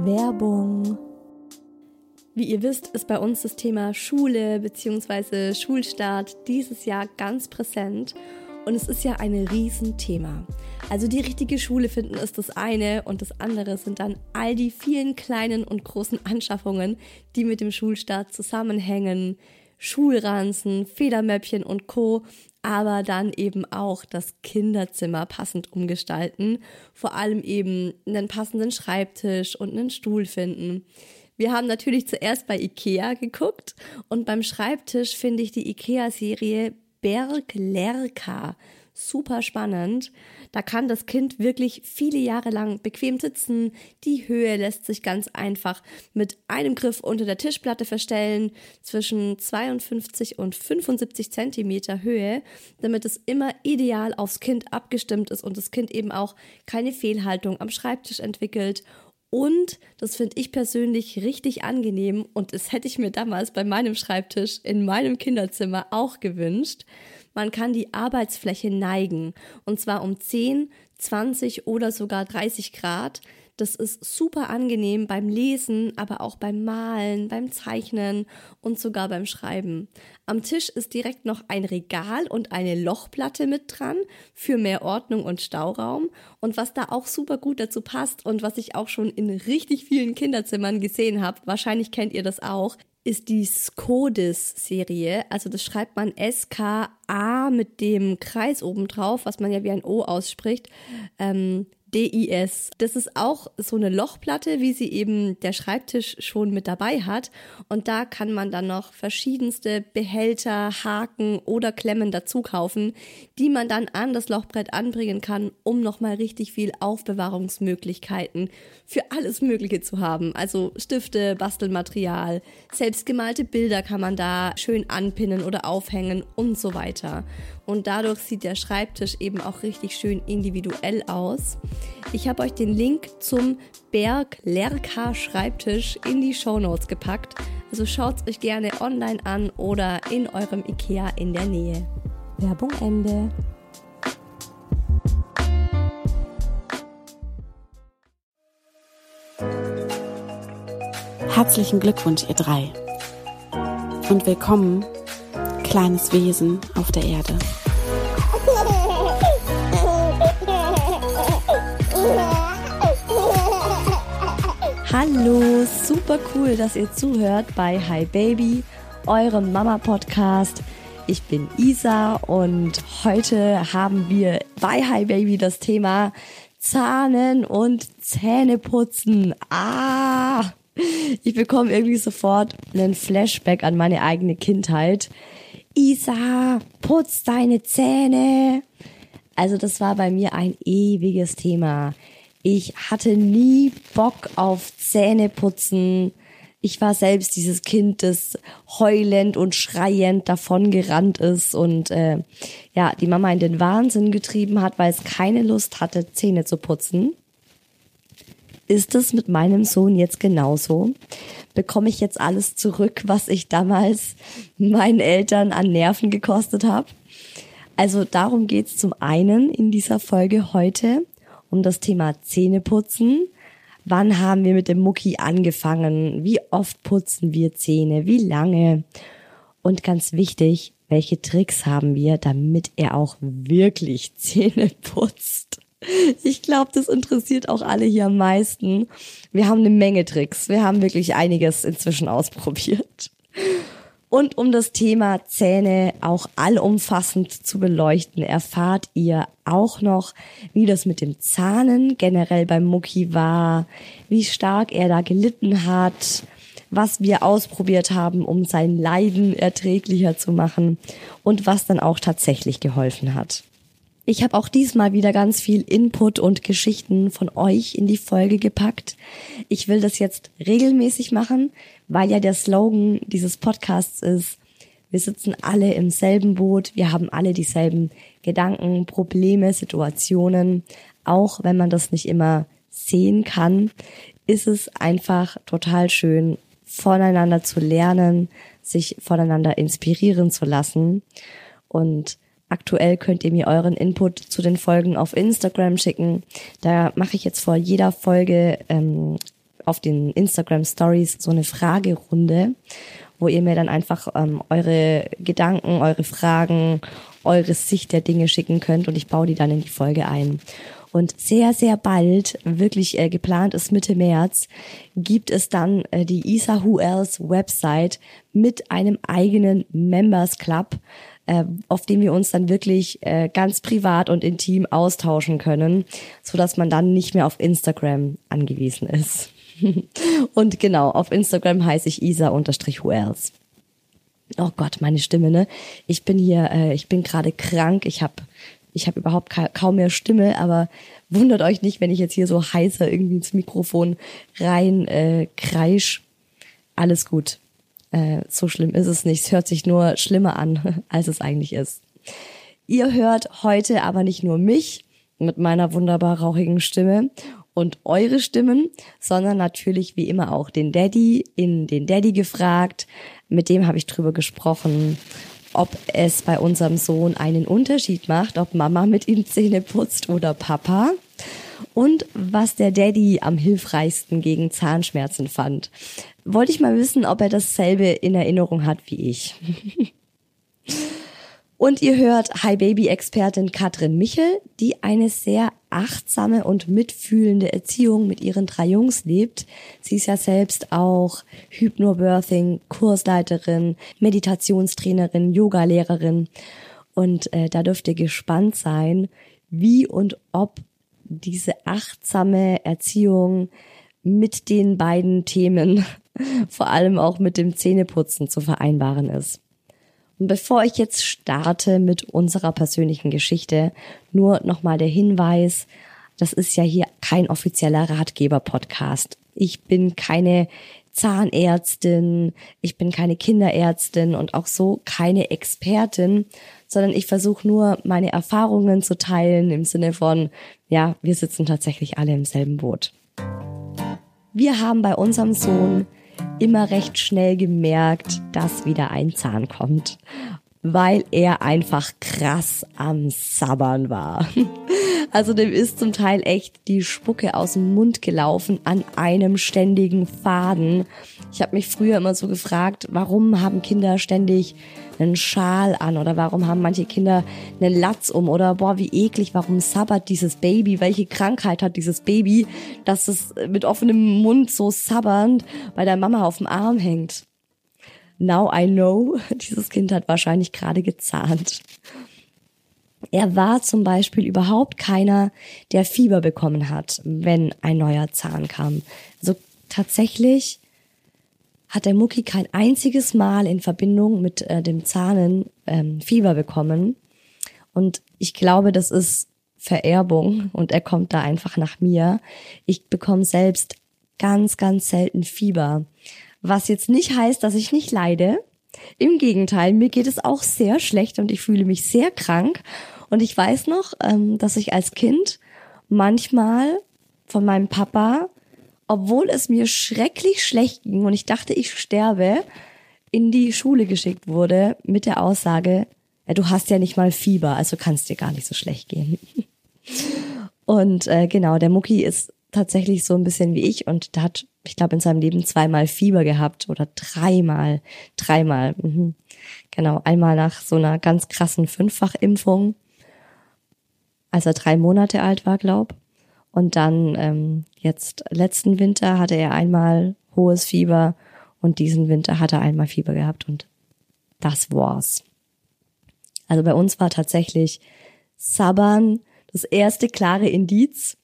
Werbung. Wie ihr wisst, ist bei uns das Thema Schule bzw. Schulstart dieses Jahr ganz präsent und es ist ja ein Riesenthema. Also die richtige Schule finden ist das eine und das andere sind dann all die vielen kleinen und großen Anschaffungen, die mit dem Schulstart zusammenhängen. Schulranzen, Federmäppchen und Co aber dann eben auch das Kinderzimmer passend umgestalten. Vor allem eben einen passenden Schreibtisch und einen Stuhl finden. Wir haben natürlich zuerst bei Ikea geguckt und beim Schreibtisch finde ich die Ikea-Serie Berg Lerka super spannend. Da kann das Kind wirklich viele Jahre lang bequem sitzen. Die Höhe lässt sich ganz einfach mit einem Griff unter der Tischplatte verstellen, zwischen 52 und 75 Zentimeter Höhe, damit es immer ideal aufs Kind abgestimmt ist und das Kind eben auch keine Fehlhaltung am Schreibtisch entwickelt und das finde ich persönlich richtig angenehm und das hätte ich mir damals bei meinem Schreibtisch in meinem Kinderzimmer auch gewünscht. Man kann die Arbeitsfläche neigen und zwar um 10, 20 oder sogar 30 Grad. Das ist super angenehm beim Lesen, aber auch beim Malen, beim Zeichnen und sogar beim Schreiben. Am Tisch ist direkt noch ein Regal und eine Lochplatte mit dran für mehr Ordnung und Stauraum. Und was da auch super gut dazu passt und was ich auch schon in richtig vielen Kinderzimmern gesehen habe, wahrscheinlich kennt ihr das auch, ist die Skodis-Serie. Also das schreibt man S-K-A mit dem Kreis oben drauf, was man ja wie ein O ausspricht. Ähm, DIS. Das ist auch so eine Lochplatte, wie sie eben der Schreibtisch schon mit dabei hat. Und da kann man dann noch verschiedenste Behälter, Haken oder Klemmen dazu kaufen, die man dann an das Lochbrett anbringen kann, um nochmal richtig viel Aufbewahrungsmöglichkeiten für alles Mögliche zu haben. Also Stifte, Bastelmaterial, selbstgemalte Bilder kann man da schön anpinnen oder aufhängen und so weiter. Und dadurch sieht der Schreibtisch eben auch richtig schön individuell aus. Ich habe euch den Link zum Berg Lerka Schreibtisch in die Show Notes gepackt. Also schaut es euch gerne online an oder in eurem Ikea in der Nähe. Werbung Ende. Herzlichen Glückwunsch, ihr drei. Und willkommen, kleines Wesen auf der Erde. Hallo, super cool, dass ihr zuhört bei Hi Baby, eurem Mama-Podcast. Ich bin Isa und heute haben wir bei Hi Baby das Thema Zahnen und Zähneputzen. Ah! Ich bekomme irgendwie sofort einen Flashback an meine eigene Kindheit. Isa, putz deine Zähne. Also das war bei mir ein ewiges Thema. Ich hatte nie Bock auf Zähneputzen. Ich war selbst dieses Kind, das heulend und schreiend davongerannt ist und äh, ja, die Mama in den Wahnsinn getrieben hat, weil es keine Lust hatte, Zähne zu putzen. Ist es mit meinem Sohn jetzt genauso? Bekomme ich jetzt alles zurück, was ich damals meinen Eltern an Nerven gekostet habe? Also darum geht's zum einen in dieser Folge heute, um das Thema Zähneputzen. Wann haben wir mit dem Mucki angefangen? Wie oft putzen wir Zähne? Wie lange? Und ganz wichtig, welche Tricks haben wir, damit er auch wirklich Zähne putzt? Ich glaube, das interessiert auch alle hier am meisten. Wir haben eine Menge Tricks. Wir haben wirklich einiges inzwischen ausprobiert. Und um das Thema Zähne auch allumfassend zu beleuchten, erfahrt ihr auch noch, wie das mit dem Zahnen generell beim Mucki war, wie stark er da gelitten hat, was wir ausprobiert haben, um sein Leiden erträglicher zu machen und was dann auch tatsächlich geholfen hat. Ich habe auch diesmal wieder ganz viel Input und Geschichten von euch in die Folge gepackt. Ich will das jetzt regelmäßig machen, weil ja der Slogan dieses Podcasts ist, wir sitzen alle im selben Boot, wir haben alle dieselben Gedanken, Probleme, Situationen. Auch wenn man das nicht immer sehen kann, ist es einfach total schön, voneinander zu lernen, sich voneinander inspirieren zu lassen. Und Aktuell könnt ihr mir euren Input zu den Folgen auf Instagram schicken. Da mache ich jetzt vor jeder Folge ähm, auf den Instagram Stories so eine Fragerunde, wo ihr mir dann einfach ähm, eure Gedanken, eure Fragen, eure Sicht der Dinge schicken könnt und ich baue die dann in die Folge ein. Und sehr, sehr bald, wirklich äh, geplant ist Mitte März, gibt es dann äh, die Isa Who Else Website mit einem eigenen Members Club, äh, auf dem wir uns dann wirklich äh, ganz privat und intim austauschen können, so dass man dann nicht mehr auf Instagram angewiesen ist. und genau, auf Instagram heiße ich isa-who else. Oh Gott, meine Stimme, ne? Ich bin hier, äh, ich bin gerade krank. Ich habe ich habe überhaupt ka kaum mehr Stimme, aber wundert euch nicht, wenn ich jetzt hier so heißer irgendwie ins Mikrofon rein äh, kreisch. Alles gut. Äh, so schlimm ist es nicht. Es hört sich nur schlimmer an, als es eigentlich ist. Ihr hört heute aber nicht nur mich mit meiner wunderbar rauchigen Stimme und eure Stimmen, sondern natürlich wie immer auch den Daddy, in den Daddy gefragt. Mit dem habe ich drüber gesprochen, ob es bei unserem Sohn einen Unterschied macht, ob Mama mit ihm Zähne putzt oder Papa. Und was der Daddy am hilfreichsten gegen Zahnschmerzen fand. Wollte ich mal wissen, ob er dasselbe in Erinnerung hat wie ich. Und ihr hört Hi Baby Expertin Katrin Michel, die eine sehr achtsame und mitfühlende Erziehung mit ihren drei Jungs lebt. Sie ist ja selbst auch Hypnobirthing, Kursleiterin, Meditationstrainerin, Yogalehrerin. Und äh, da dürft ihr gespannt sein, wie und ob diese achtsame Erziehung mit den beiden Themen, vor allem auch mit dem Zähneputzen zu vereinbaren ist. Und bevor ich jetzt starte mit unserer persönlichen Geschichte, nur nochmal der Hinweis, das ist ja hier kein offizieller Ratgeber-Podcast. Ich bin keine Zahnärztin, ich bin keine Kinderärztin und auch so keine Expertin, sondern ich versuche nur meine Erfahrungen zu teilen im Sinne von, ja, wir sitzen tatsächlich alle im selben Boot. Wir haben bei unserem Sohn immer recht schnell gemerkt, dass wieder ein Zahn kommt, weil er einfach krass am Sabbern war. Also dem ist zum Teil echt die Spucke aus dem Mund gelaufen an einem ständigen Faden. Ich habe mich früher immer so gefragt, warum haben Kinder ständig einen Schal an oder warum haben manche Kinder einen Latz um oder boah, wie eklig, warum sabbert dieses Baby, welche Krankheit hat dieses Baby, dass es mit offenem Mund so sabbernd bei der Mama auf dem Arm hängt. Now I know, dieses Kind hat wahrscheinlich gerade gezahnt. Er war zum Beispiel überhaupt keiner, der Fieber bekommen hat, wenn ein neuer Zahn kam. Also tatsächlich hat der Mucki kein einziges Mal in Verbindung mit äh, dem Zahnen ähm, Fieber bekommen. Und ich glaube, das ist Vererbung und er kommt da einfach nach mir. Ich bekomme selbst ganz, ganz selten Fieber. Was jetzt nicht heißt, dass ich nicht leide. Im Gegenteil, mir geht es auch sehr schlecht und ich fühle mich sehr krank. Und ich weiß noch, ähm, dass ich als Kind manchmal von meinem Papa obwohl es mir schrecklich schlecht ging und ich dachte, ich sterbe, in die Schule geschickt wurde mit der Aussage, ja, du hast ja nicht mal Fieber, also kannst dir gar nicht so schlecht gehen. Und äh, genau, der Mucki ist tatsächlich so ein bisschen wie ich und der hat, ich glaube, in seinem Leben zweimal Fieber gehabt oder dreimal, dreimal. Mhm. Genau, einmal nach so einer ganz krassen Fünffachimpfung, als er drei Monate alt war, glaub. Und dann ähm, jetzt letzten Winter hatte er einmal hohes Fieber und diesen Winter hat er einmal Fieber gehabt und das war's. Also bei uns war tatsächlich Sabbern das erste klare Indiz.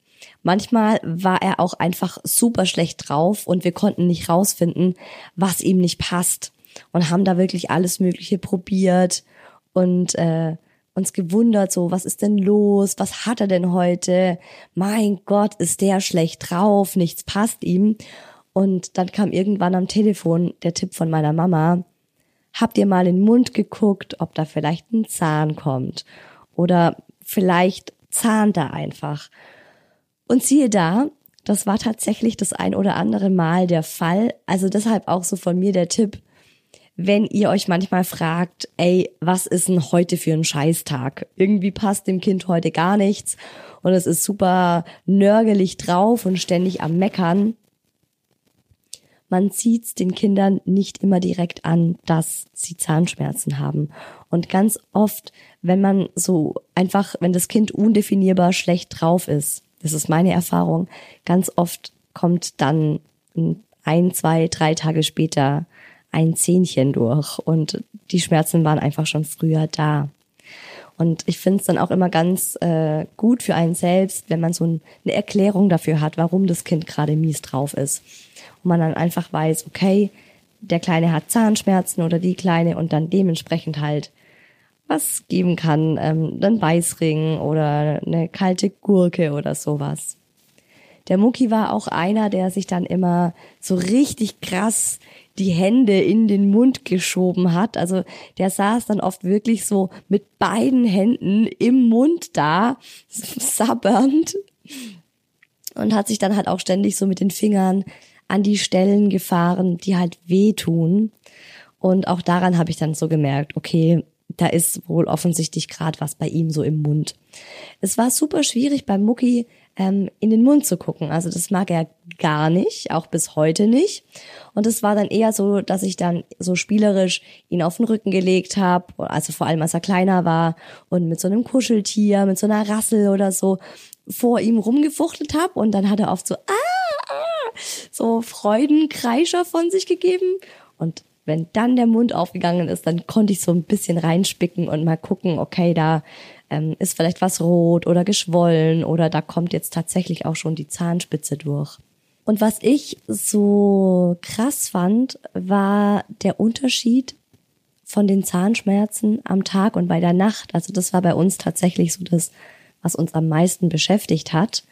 Manchmal war er auch einfach super schlecht drauf und wir konnten nicht rausfinden, was ihm nicht passt und haben da wirklich alles Mögliche probiert und äh, uns gewundert, so, was ist denn los? Was hat er denn heute? Mein Gott, ist der schlecht drauf? Nichts passt ihm. Und dann kam irgendwann am Telefon der Tipp von meiner Mama. Habt ihr mal in den Mund geguckt, ob da vielleicht ein Zahn kommt? Oder vielleicht zahnt er einfach. Und siehe da, das war tatsächlich das ein oder andere Mal der Fall. Also deshalb auch so von mir der Tipp, wenn ihr euch manchmal fragt, ey, was ist denn heute für ein Scheißtag? Irgendwie passt dem Kind heute gar nichts und es ist super nörgelig drauf und ständig am Meckern. man sieht's den Kindern nicht immer direkt an, dass sie Zahnschmerzen haben. Und ganz oft, wenn man so einfach, wenn das Kind undefinierbar schlecht drauf ist, das ist meine Erfahrung, ganz oft kommt dann ein, zwei, drei Tage später ein Zähnchen durch und die Schmerzen waren einfach schon früher da. Und ich finde es dann auch immer ganz äh, gut für einen selbst, wenn man so ein, eine Erklärung dafür hat, warum das Kind gerade mies drauf ist. Und man dann einfach weiß, okay, der Kleine hat Zahnschmerzen oder die Kleine und dann dementsprechend halt was geben kann, ähm, einen Beißring oder eine kalte Gurke oder sowas. Der Mucki war auch einer, der sich dann immer so richtig krass die Hände in den Mund geschoben hat. Also der saß dann oft wirklich so mit beiden Händen im Mund da, sabbernd und hat sich dann halt auch ständig so mit den Fingern an die Stellen gefahren, die halt wehtun. Und auch daran habe ich dann so gemerkt, okay, da ist wohl offensichtlich gerade was bei ihm so im Mund. Es war super schwierig beim Mucki ähm, in den Mund zu gucken. Also das mag er gar nicht, auch bis heute nicht. Und es war dann eher so, dass ich dann so spielerisch ihn auf den Rücken gelegt habe, also vor allem als er kleiner war und mit so einem Kuscheltier, mit so einer Rassel oder so vor ihm rumgefuchtelt habe und dann hat er oft so ah, ah so Freudenkreischer von sich gegeben und wenn dann der Mund aufgegangen ist, dann konnte ich so ein bisschen reinspicken und mal gucken, okay, da ähm, ist vielleicht was rot oder geschwollen oder da kommt jetzt tatsächlich auch schon die Zahnspitze durch. Und was ich so krass fand, war der Unterschied von den Zahnschmerzen am Tag und bei der Nacht. Also das war bei uns tatsächlich so das, was uns am meisten beschäftigt hat.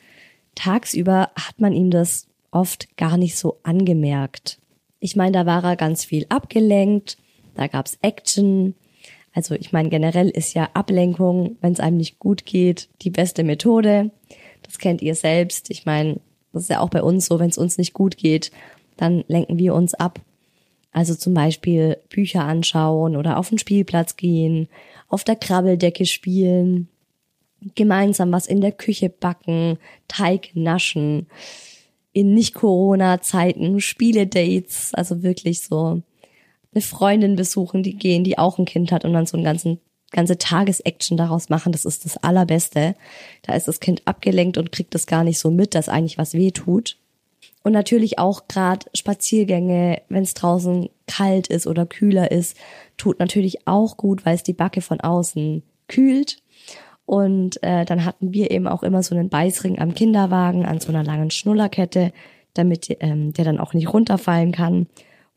Tagsüber hat man ihm das oft gar nicht so angemerkt. Ich meine, da war er ganz viel abgelenkt, da gab's Action. Also ich meine, generell ist ja Ablenkung, wenn es einem nicht gut geht, die beste Methode. Das kennt ihr selbst. Ich meine, das ist ja auch bei uns so, wenn es uns nicht gut geht, dann lenken wir uns ab. Also zum Beispiel Bücher anschauen oder auf den Spielplatz gehen, auf der Krabbeldecke spielen, gemeinsam was in der Küche backen, Teig naschen in Nicht-Corona-Zeiten Spiele-Dates, also wirklich so eine Freundin besuchen, die gehen, die auch ein Kind hat und dann so einen ganzen ganze Tagesaction daraus machen, das ist das Allerbeste. Da ist das Kind abgelenkt und kriegt das gar nicht so mit, dass eigentlich was weh tut. Und natürlich auch gerade Spaziergänge, wenn es draußen kalt ist oder kühler ist, tut natürlich auch gut, weil es die Backe von außen kühlt. Und äh, dann hatten wir eben auch immer so einen Beißring am Kinderwagen an so einer langen Schnullerkette, damit ähm, der dann auch nicht runterfallen kann.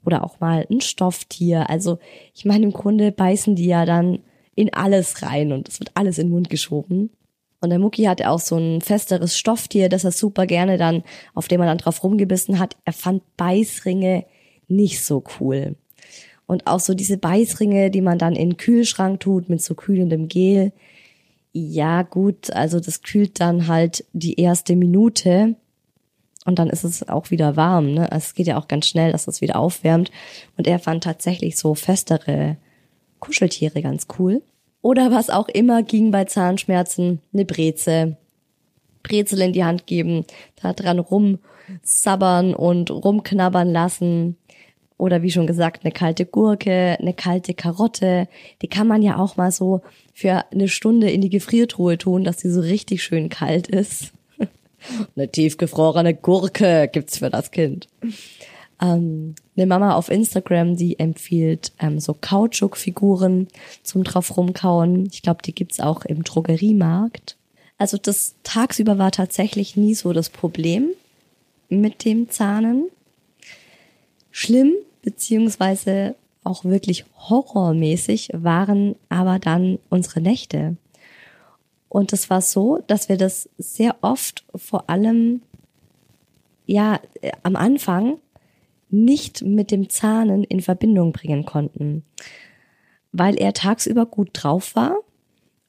Oder auch mal ein Stofftier. Also ich meine, im Grunde beißen die ja dann in alles rein und es wird alles in den Mund geschoben. Und der Mucki hatte auch so ein festeres Stofftier, das er super gerne dann, auf dem er dann drauf rumgebissen hat. Er fand Beißringe nicht so cool. Und auch so diese Beißringe, die man dann in den Kühlschrank tut mit so kühlendem Gel, ja, gut, also das kühlt dann halt die erste Minute und dann ist es auch wieder warm. Ne? Also es geht ja auch ganz schnell, dass es wieder aufwärmt. Und er fand tatsächlich so festere Kuscheltiere ganz cool. Oder was auch immer ging bei Zahnschmerzen, eine Breze. Brezel in die Hand geben, da dran rumsabbern und rumknabbern lassen. Oder wie schon gesagt, eine kalte Gurke, eine kalte Karotte. Die kann man ja auch mal so für eine Stunde in die Gefriertruhe tun, dass sie so richtig schön kalt ist. eine tiefgefrorene Gurke gibt's für das Kind. Ähm, eine Mama auf Instagram, die empfiehlt ähm, so Kautschukfiguren zum drauf rumkauen. Ich glaube, die gibt's auch im Drogeriemarkt. Also das tagsüber war tatsächlich nie so das Problem mit dem Zahnen. Schlimm, beziehungsweise auch wirklich horrormäßig waren aber dann unsere Nächte. Und es war so, dass wir das sehr oft vor allem, ja, am Anfang nicht mit dem Zahnen in Verbindung bringen konnten, weil er tagsüber gut drauf war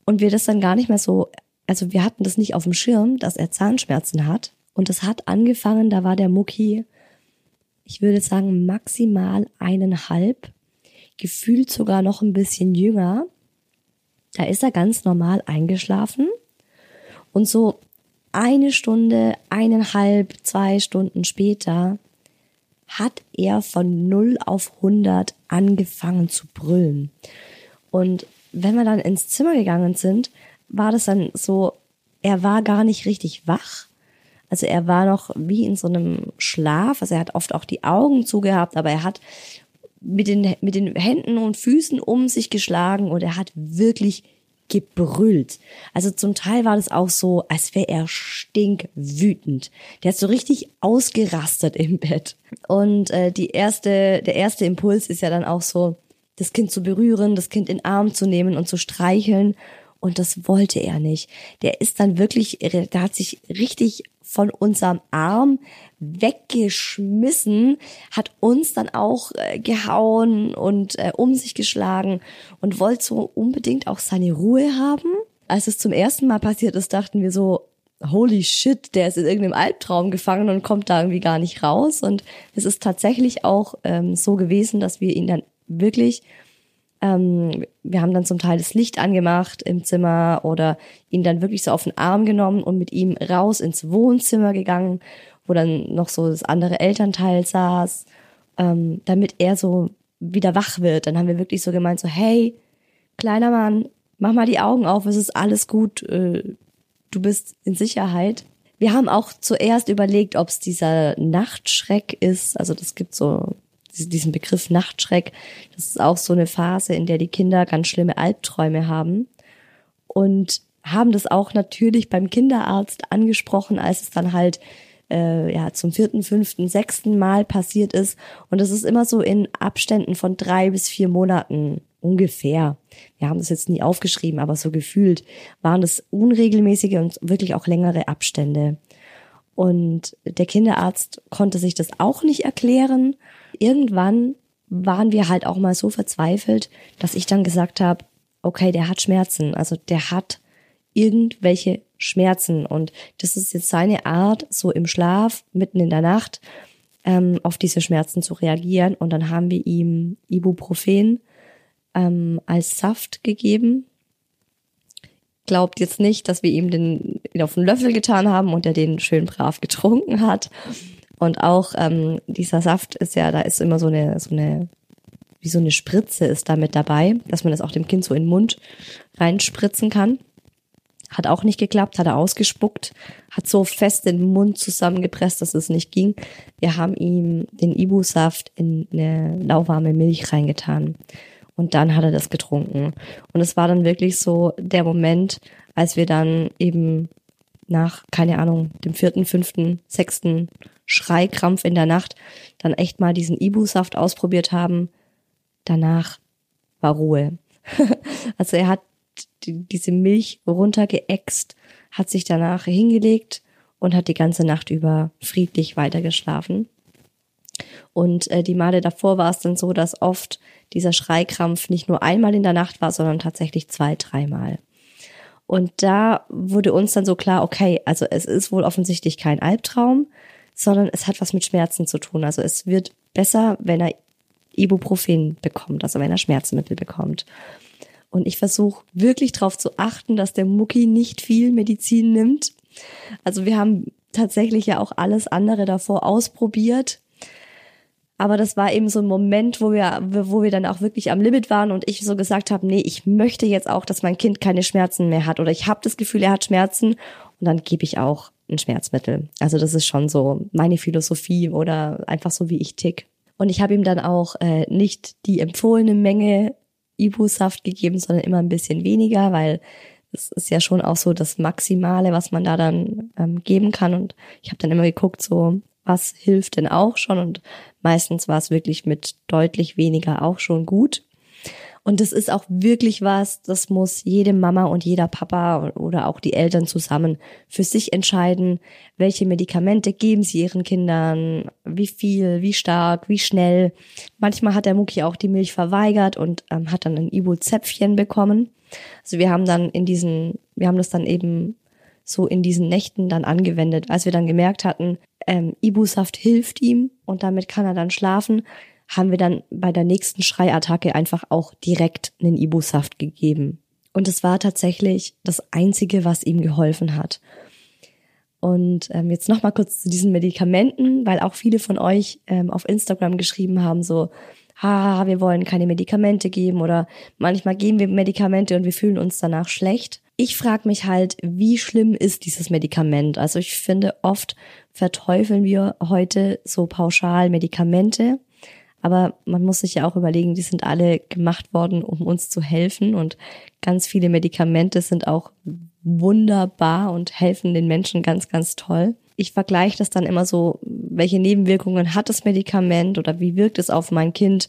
und wir das dann gar nicht mehr so, also wir hatten das nicht auf dem Schirm, dass er Zahnschmerzen hat. Und es hat angefangen, da war der Mucki ich würde sagen maximal eineinhalb, gefühlt sogar noch ein bisschen jünger. Da ist er ganz normal eingeschlafen und so eine Stunde, eineinhalb, zwei Stunden später hat er von 0 auf 100 angefangen zu brüllen. Und wenn wir dann ins Zimmer gegangen sind, war das dann so, er war gar nicht richtig wach. Also er war noch wie in so einem Schlaf. Also er hat oft auch die Augen zugehabt, aber er hat mit den, mit den Händen und Füßen um sich geschlagen und er hat wirklich gebrüllt. Also zum Teil war das auch so, als wäre er stinkwütend. Der hat so richtig ausgerastet im Bett. Und äh, die erste, der erste Impuls ist ja dann auch so, das Kind zu berühren, das Kind in den Arm zu nehmen und zu streicheln. Und das wollte er nicht. Der ist dann wirklich, der hat sich richtig von unserem Arm weggeschmissen, hat uns dann auch äh, gehauen und äh, um sich geschlagen und wollte so unbedingt auch seine Ruhe haben. Als es zum ersten Mal passiert ist, dachten wir so, holy shit, der ist in irgendeinem Albtraum gefangen und kommt da irgendwie gar nicht raus. Und es ist tatsächlich auch ähm, so gewesen, dass wir ihn dann wirklich ähm, wir haben dann zum Teil das Licht angemacht im Zimmer oder ihn dann wirklich so auf den Arm genommen und mit ihm raus ins Wohnzimmer gegangen, wo dann noch so das andere Elternteil saß, ähm, damit er so wieder wach wird. Dann haben wir wirklich so gemeint, so, hey, kleiner Mann, mach mal die Augen auf, es ist alles gut, äh, du bist in Sicherheit. Wir haben auch zuerst überlegt, ob es dieser Nachtschreck ist. Also das gibt so diesen Begriff Nachtschreck, das ist auch so eine Phase, in der die Kinder ganz schlimme Albträume haben. Und haben das auch natürlich beim Kinderarzt angesprochen, als es dann halt äh, ja zum vierten, fünften, sechsten Mal passiert ist. Und das ist immer so in Abständen von drei bis vier Monaten ungefähr. Wir haben das jetzt nie aufgeschrieben, aber so gefühlt waren das unregelmäßige und wirklich auch längere Abstände. Und der Kinderarzt konnte sich das auch nicht erklären irgendwann waren wir halt auch mal so verzweifelt, dass ich dann gesagt habe, okay, der hat Schmerzen, also der hat irgendwelche Schmerzen und das ist jetzt seine Art, so im Schlaf, mitten in der Nacht, ähm, auf diese Schmerzen zu reagieren und dann haben wir ihm Ibuprofen ähm, als Saft gegeben. Glaubt jetzt nicht, dass wir ihm den auf einen Löffel getan haben und er den schön brav getrunken hat. Und auch ähm, dieser Saft ist ja, da ist immer so eine, so eine, wie so eine Spritze ist da mit dabei, dass man das auch dem Kind so in den Mund reinspritzen kann. Hat auch nicht geklappt, hat er ausgespuckt, hat so fest den Mund zusammengepresst, dass es nicht ging. Wir haben ihm den Ibu-Saft in eine lauwarme Milch reingetan. Und dann hat er das getrunken. Und es war dann wirklich so der Moment, als wir dann eben nach, keine Ahnung, dem vierten, fünften, sechsten Schreikrampf in der Nacht dann echt mal diesen Ibu-Saft ausprobiert haben. Danach war Ruhe. also er hat die, diese Milch runtergeäxt, hat sich danach hingelegt und hat die ganze Nacht über friedlich weitergeschlafen. Und äh, die Male davor war es dann so, dass oft dieser Schreikrampf nicht nur einmal in der Nacht war, sondern tatsächlich zwei, dreimal. Und da wurde uns dann so klar, okay, also es ist wohl offensichtlich kein Albtraum, sondern es hat was mit Schmerzen zu tun. Also es wird besser, wenn er Ibuprofen bekommt, also wenn er Schmerzmittel bekommt. Und ich versuche wirklich darauf zu achten, dass der Mucki nicht viel Medizin nimmt. Also wir haben tatsächlich ja auch alles andere davor ausprobiert. Aber das war eben so ein Moment, wo wir, wo wir dann auch wirklich am Limit waren und ich so gesagt habe, nee, ich möchte jetzt auch, dass mein Kind keine Schmerzen mehr hat oder ich habe das Gefühl, er hat Schmerzen und dann gebe ich auch ein Schmerzmittel. Also das ist schon so meine Philosophie oder einfach so, wie ich tick. Und ich habe ihm dann auch äh, nicht die empfohlene Menge Ibu-Saft gegeben, sondern immer ein bisschen weniger, weil es ist ja schon auch so das Maximale, was man da dann ähm, geben kann. Und ich habe dann immer geguckt, so was hilft denn auch schon. Und meistens war es wirklich mit deutlich weniger auch schon gut. Und das ist auch wirklich was, das muss jede Mama und jeder Papa oder auch die Eltern zusammen für sich entscheiden, welche Medikamente geben sie ihren Kindern, wie viel, wie stark, wie schnell. Manchmal hat der Mucki auch die Milch verweigert und ähm, hat dann ein Ibu-Zäpfchen bekommen. Also wir haben dann in diesen, wir haben das dann eben so in diesen Nächten dann angewendet, als wir dann gemerkt hatten, ähm, Ibu-Saft hilft ihm und damit kann er dann schlafen haben wir dann bei der nächsten Schreiattacke einfach auch direkt einen Ibu-Saft gegeben. Und es war tatsächlich das Einzige, was ihm geholfen hat. Und ähm, jetzt noch mal kurz zu diesen Medikamenten, weil auch viele von euch ähm, auf Instagram geschrieben haben, so, ha, wir wollen keine Medikamente geben oder manchmal geben wir Medikamente und wir fühlen uns danach schlecht. Ich frage mich halt, wie schlimm ist dieses Medikament? Also ich finde, oft verteufeln wir heute so pauschal Medikamente. Aber man muss sich ja auch überlegen, die sind alle gemacht worden, um uns zu helfen. Und ganz viele Medikamente sind auch wunderbar und helfen den Menschen ganz, ganz toll. Ich vergleiche das dann immer so, welche Nebenwirkungen hat das Medikament oder wie wirkt es auf mein Kind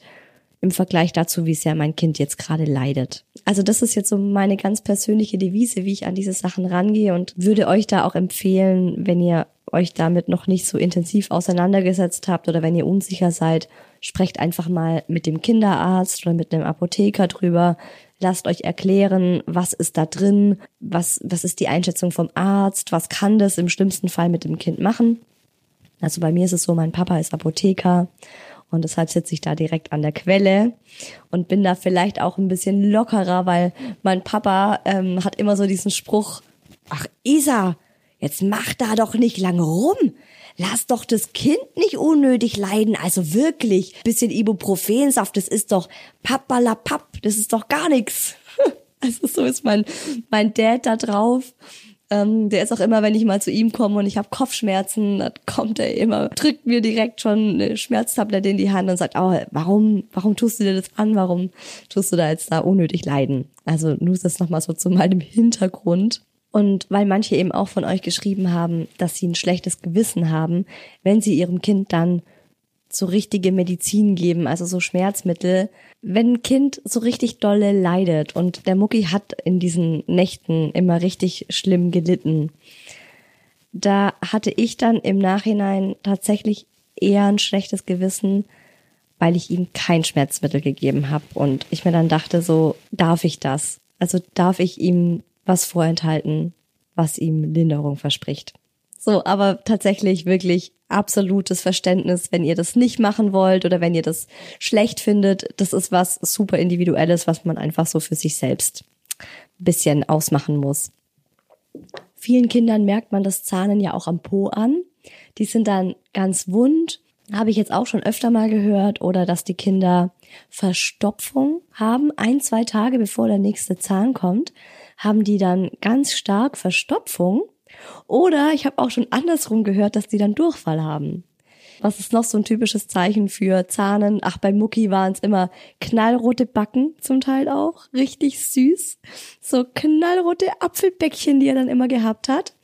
im Vergleich dazu, wie sehr mein Kind jetzt gerade leidet. Also das ist jetzt so meine ganz persönliche Devise, wie ich an diese Sachen rangehe und würde euch da auch empfehlen, wenn ihr euch damit noch nicht so intensiv auseinandergesetzt habt oder wenn ihr unsicher seid, sprecht einfach mal mit dem Kinderarzt oder mit einem Apotheker drüber. Lasst euch erklären, was ist da drin, was, was ist die Einschätzung vom Arzt, was kann das im schlimmsten Fall mit dem Kind machen. Also bei mir ist es so, mein Papa ist Apotheker und deshalb sitze ich da direkt an der Quelle und bin da vielleicht auch ein bisschen lockerer, weil mein Papa ähm, hat immer so diesen Spruch, ach Isa, jetzt mach da doch nicht lange rum. Lass doch das Kind nicht unnötig leiden. Also wirklich, bisschen Ibuprofensaft, das ist doch pappalapapp, das ist doch gar nichts. Also so ist mein, mein Dad da drauf. Ähm, der ist auch immer, wenn ich mal zu ihm komme und ich habe Kopfschmerzen, dann kommt er immer, drückt mir direkt schon eine Schmerztablette in die Hand und sagt, oh, warum, warum tust du dir das an? Warum tust du da jetzt da unnötig leiden? Also nur das nochmal so zu meinem Hintergrund. Und weil manche eben auch von euch geschrieben haben, dass sie ein schlechtes Gewissen haben, wenn sie ihrem Kind dann so richtige Medizin geben, also so Schmerzmittel. Wenn ein Kind so richtig dolle leidet und der Mucki hat in diesen Nächten immer richtig schlimm gelitten, da hatte ich dann im Nachhinein tatsächlich eher ein schlechtes Gewissen, weil ich ihm kein Schmerzmittel gegeben habe und ich mir dann dachte, so darf ich das? Also darf ich ihm was vorenthalten, was ihm Linderung verspricht. So, aber tatsächlich wirklich absolutes Verständnis, wenn ihr das nicht machen wollt oder wenn ihr das schlecht findet. Das ist was super individuelles, was man einfach so für sich selbst ein bisschen ausmachen muss. Vielen Kindern merkt man das Zahnen ja auch am Po an. Die sind dann ganz wund habe ich jetzt auch schon öfter mal gehört, oder dass die Kinder Verstopfung haben, ein, zwei Tage bevor der nächste Zahn kommt, haben die dann ganz stark Verstopfung. Oder ich habe auch schon andersrum gehört, dass die dann Durchfall haben. Was ist noch so ein typisches Zeichen für Zahnen? Ach, bei Mucki waren es immer knallrote Backen zum Teil auch, richtig süß. So knallrote Apfelbäckchen, die er dann immer gehabt hat.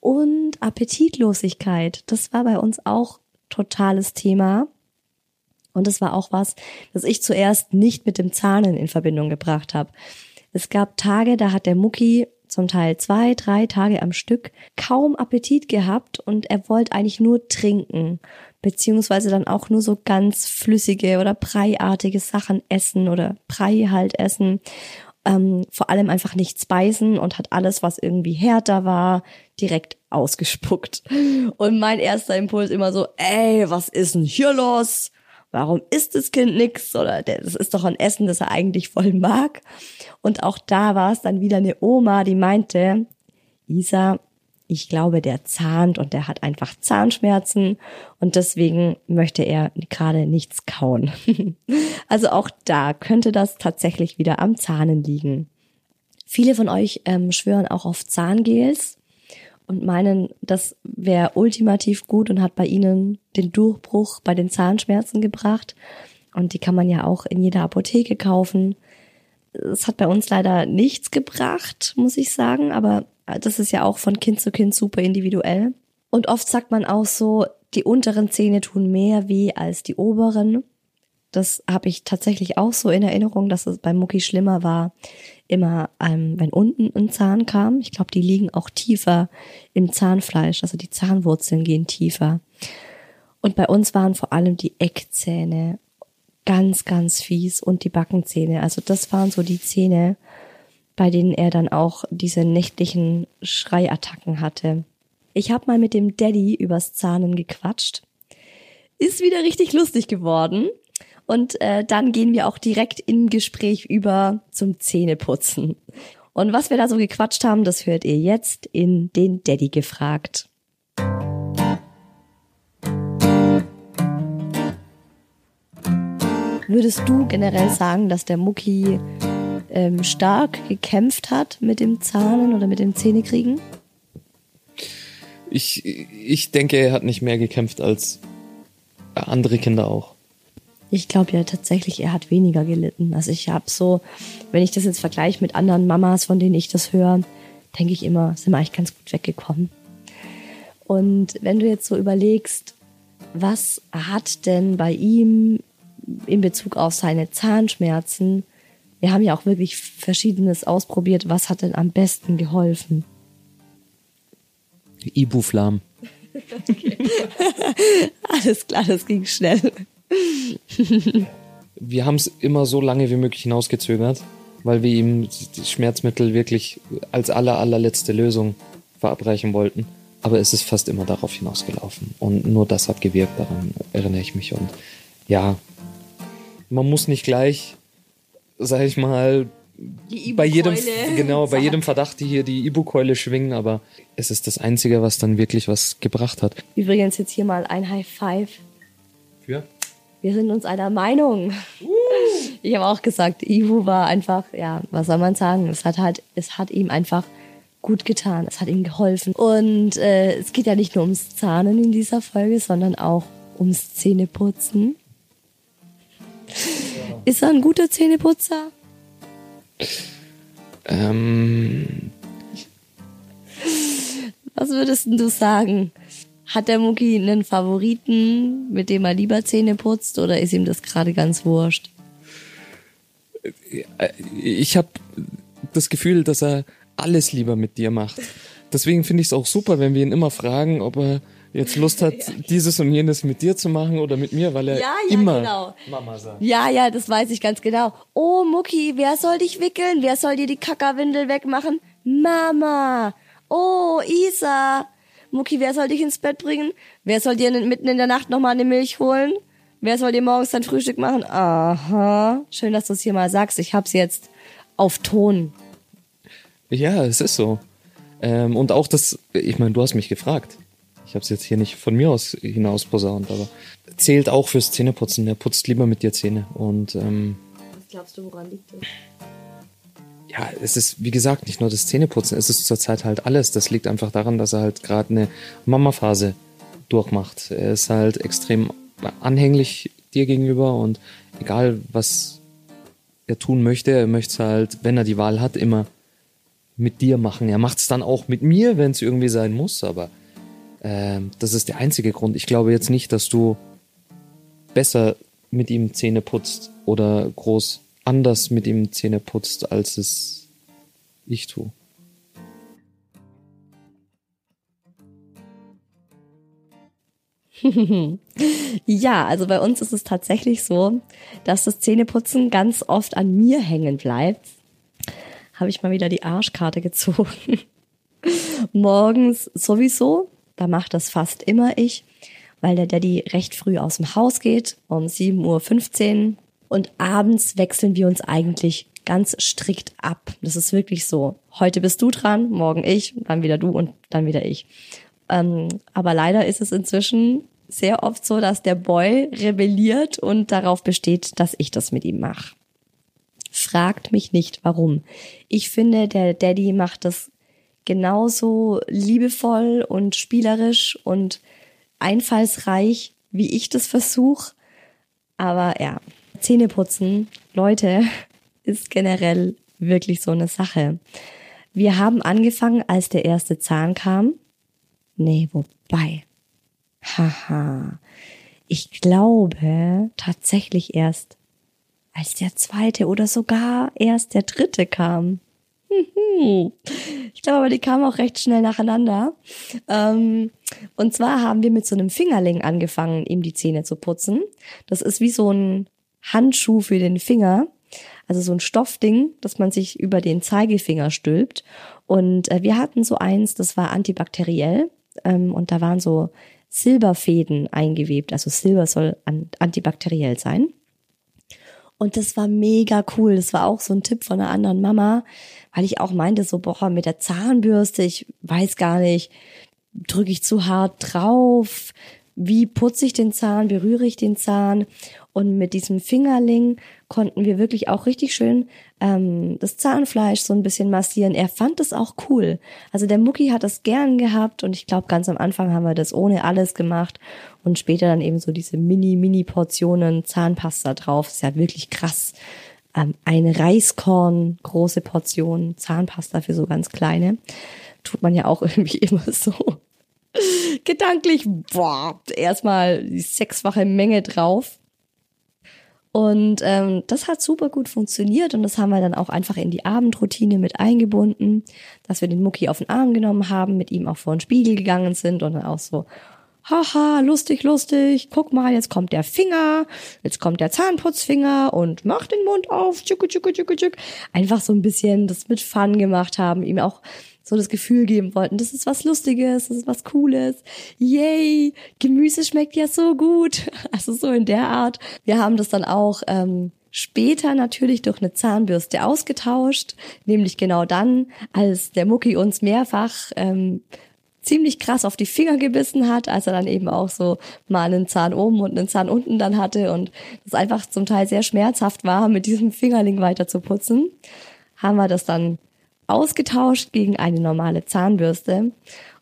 Und Appetitlosigkeit, das war bei uns auch totales Thema. Und es war auch was, das ich zuerst nicht mit dem Zahnen in Verbindung gebracht habe. Es gab Tage, da hat der Mucki zum Teil zwei, drei Tage am Stück kaum Appetit gehabt und er wollte eigentlich nur trinken, beziehungsweise dann auch nur so ganz flüssige oder breiartige Sachen essen oder Brei halt essen. Ähm, vor allem einfach nichts beißen und hat alles, was irgendwie härter war, direkt ausgespuckt. Und mein erster Impuls immer so, ey, was ist denn hier los? Warum isst das Kind nix? Oder das ist doch ein Essen, das er eigentlich voll mag. Und auch da war es dann wieder eine Oma, die meinte, Isa, ich glaube, der zahnt und der hat einfach Zahnschmerzen und deswegen möchte er gerade nichts kauen. also auch da könnte das tatsächlich wieder am Zahnen liegen. Viele von euch ähm, schwören auch auf Zahngels und meinen, das wäre ultimativ gut und hat bei ihnen den Durchbruch bei den Zahnschmerzen gebracht. Und die kann man ja auch in jeder Apotheke kaufen. Es hat bei uns leider nichts gebracht, muss ich sagen, aber das ist ja auch von Kind zu Kind super individuell. Und oft sagt man auch so, die unteren Zähne tun mehr weh als die oberen. Das habe ich tatsächlich auch so in Erinnerung, dass es bei Mucki schlimmer war, immer ähm, wenn unten ein Zahn kam. Ich glaube, die liegen auch tiefer im Zahnfleisch, also die Zahnwurzeln gehen tiefer. Und bei uns waren vor allem die Eckzähne ganz, ganz fies und die Backenzähne. Also das waren so die Zähne, bei denen er dann auch diese nächtlichen Schreiattacken hatte. Ich habe mal mit dem Daddy übers Zahnen gequatscht. Ist wieder richtig lustig geworden. Und äh, dann gehen wir auch direkt im Gespräch über zum Zähneputzen. Und was wir da so gequatscht haben, das hört ihr jetzt in den Daddy gefragt. Würdest du generell sagen, dass der Mucki ähm, stark gekämpft hat mit dem Zahnen oder mit dem Zähnekriegen? Ich, ich denke, er hat nicht mehr gekämpft als andere Kinder auch. Ich glaube ja tatsächlich, er hat weniger gelitten. Also ich habe so, wenn ich das jetzt vergleiche mit anderen Mamas, von denen ich das höre, denke ich immer, sind wir eigentlich ganz gut weggekommen. Und wenn du jetzt so überlegst, was hat denn bei ihm in Bezug auf seine Zahnschmerzen, wir haben ja auch wirklich Verschiedenes ausprobiert, was hat denn am besten geholfen? Ibuflam. Okay. Alles klar, das ging schnell. wir haben es immer so lange wie möglich hinausgezögert, weil wir ihm die Schmerzmittel wirklich als aller, allerletzte Lösung verabreichen wollten. Aber es ist fast immer darauf hinausgelaufen. Und nur das hat gewirkt, daran erinnere ich mich. Und ja, man muss nicht gleich, sag ich mal, bei jedem, genau, bei jedem Verdacht hier die Ibu-Keule schwingen, aber es ist das Einzige, was dann wirklich was gebracht hat. Übrigens jetzt hier mal ein High Five. Wir sind uns einer Meinung. Uh. Ich habe auch gesagt, Ibu war einfach, ja, was soll man sagen? Es hat halt, es hat ihm einfach gut getan. Es hat ihm geholfen. Und äh, es geht ja nicht nur ums Zahnen in dieser Folge, sondern auch ums Zähneputzen. Ja. Ist er ein guter Zähneputzer? Ähm. Was würdest du sagen? Hat der Mucki einen Favoriten, mit dem er lieber Zähne putzt, oder ist ihm das gerade ganz wurscht? Ich habe das Gefühl, dass er alles lieber mit dir macht. Deswegen finde ich es auch super, wenn wir ihn immer fragen, ob er jetzt Lust hat, ja. dieses und jenes mit dir zu machen oder mit mir, weil er ja, ja, immer genau. Mama sagt. Ja, ja, das weiß ich ganz genau. Oh, Mucki, wer soll dich wickeln? Wer soll dir die Kackerwindel wegmachen? Mama. Oh, Isa. Mucki, wer soll dich ins Bett bringen? Wer soll dir mitten in der Nacht nochmal eine Milch holen? Wer soll dir morgens dein Frühstück machen? Aha. Schön, dass du es hier mal sagst. Ich hab's jetzt auf Ton. Ja, es ist so. Ähm, und auch das, ich meine, du hast mich gefragt. Ich habe es jetzt hier nicht von mir aus hinaus posaunt, aber zählt auch fürs Zähneputzen. Er putzt lieber mit dir Zähne. Und ähm, was glaubst du, woran liegt das? Ja, es ist, wie gesagt, nicht nur das Zähneputzen, es ist zurzeit halt alles. Das liegt einfach daran, dass er halt gerade eine Mama-Phase durchmacht. Er ist halt extrem anhänglich dir gegenüber und egal was er tun möchte, er möchte es halt, wenn er die Wahl hat, immer mit dir machen. Er macht es dann auch mit mir, wenn es irgendwie sein muss, aber ähm, das ist der einzige Grund. Ich glaube jetzt nicht, dass du besser mit ihm Zähne putzt oder groß anders mit ihm Zähne putzt, als es ich tue. ja, also bei uns ist es tatsächlich so, dass das Zähneputzen ganz oft an mir hängen bleibt. Habe ich mal wieder die Arschkarte gezogen. Morgens sowieso, da macht das fast immer ich, weil der Daddy recht früh aus dem Haus geht, um 7.15 Uhr. Und abends wechseln wir uns eigentlich ganz strikt ab. Das ist wirklich so. Heute bist du dran, morgen ich, dann wieder du und dann wieder ich. Ähm, aber leider ist es inzwischen sehr oft so, dass der Boy rebelliert und darauf besteht, dass ich das mit ihm mache. Fragt mich nicht, warum. Ich finde, der Daddy macht das genauso liebevoll und spielerisch und einfallsreich, wie ich das versuche. Aber ja, Zähneputzen, Leute, ist generell wirklich so eine Sache. Wir haben angefangen, als der erste Zahn kam. Nee, wobei. Haha. Ich glaube tatsächlich erst, als der zweite oder sogar erst der dritte kam. Ich glaube aber, die kamen auch recht schnell nacheinander. Ähm, und zwar haben wir mit so einem Fingerling angefangen, ihm die Zähne zu putzen. Das ist wie so ein Handschuh für den Finger. Also so ein Stoffding, das man sich über den Zeigefinger stülpt. Und äh, wir hatten so eins, das war antibakteriell. Ähm, und da waren so Silberfäden eingewebt. Also Silber soll antibakteriell sein. Und das war mega cool. Das war auch so ein Tipp von einer anderen Mama, weil ich auch meinte, so, boah, mit der Zahnbürste, ich weiß gar nicht, drücke ich zu hart drauf, wie putze ich den Zahn, berühre ich den Zahn. Und mit diesem Fingerling konnten wir wirklich auch richtig schön ähm, das Zahnfleisch so ein bisschen massieren. Er fand das auch cool. Also der Mucki hat das gern gehabt und ich glaube, ganz am Anfang haben wir das ohne alles gemacht und später dann eben so diese Mini-Mini-Portionen Zahnpasta drauf. Ist ja wirklich krass. Ähm, ein Reiskorn, große Portion Zahnpasta für so ganz kleine. Tut man ja auch irgendwie immer so gedanklich, boah, erstmal die sechsfache Menge drauf. Und ähm, das hat super gut funktioniert und das haben wir dann auch einfach in die Abendroutine mit eingebunden, dass wir den Mucki auf den Arm genommen haben, mit ihm auch vor den Spiegel gegangen sind und dann auch so, haha, lustig, lustig, guck mal, jetzt kommt der Finger, jetzt kommt der Zahnputzfinger und mach den Mund auf, tschuk, tschuk, tschuk, tschuk. Einfach so ein bisschen das mit Fun gemacht haben, ihm auch so das Gefühl geben wollten, das ist was Lustiges, das ist was Cooles. Yay, Gemüse schmeckt ja so gut. Also so in der Art. Wir haben das dann auch ähm, später natürlich durch eine Zahnbürste ausgetauscht, nämlich genau dann, als der Mucki uns mehrfach ähm, ziemlich krass auf die Finger gebissen hat, als er dann eben auch so mal einen Zahn oben und einen Zahn unten dann hatte und es einfach zum Teil sehr schmerzhaft war, mit diesem Fingerling weiter zu putzen, haben wir das dann ausgetauscht gegen eine normale Zahnbürste.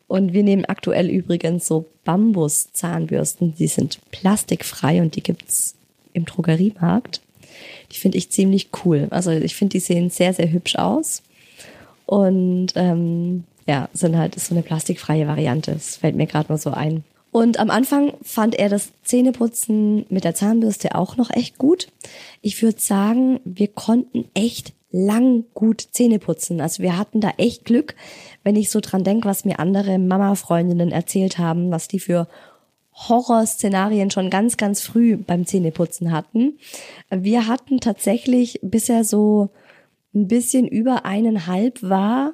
Und wir nehmen aktuell übrigens so Bambus-Zahnbürsten. Die sind plastikfrei und die gibt's im Drogeriemarkt. Die finde ich ziemlich cool. Also ich finde, die sehen sehr, sehr hübsch aus. Und ähm, ja, sind halt so eine plastikfreie Variante. Das fällt mir gerade nur so ein. Und am Anfang fand er das Zähneputzen mit der Zahnbürste auch noch echt gut. Ich würde sagen, wir konnten echt lang gut Zähne putzen. Also wir hatten da echt Glück, wenn ich so dran denke, was mir andere Mama-Freundinnen erzählt haben, was die für Horrorszenarien schon ganz, ganz früh beim Zähneputzen hatten. Wir hatten tatsächlich bisher so ein bisschen über eineinhalb war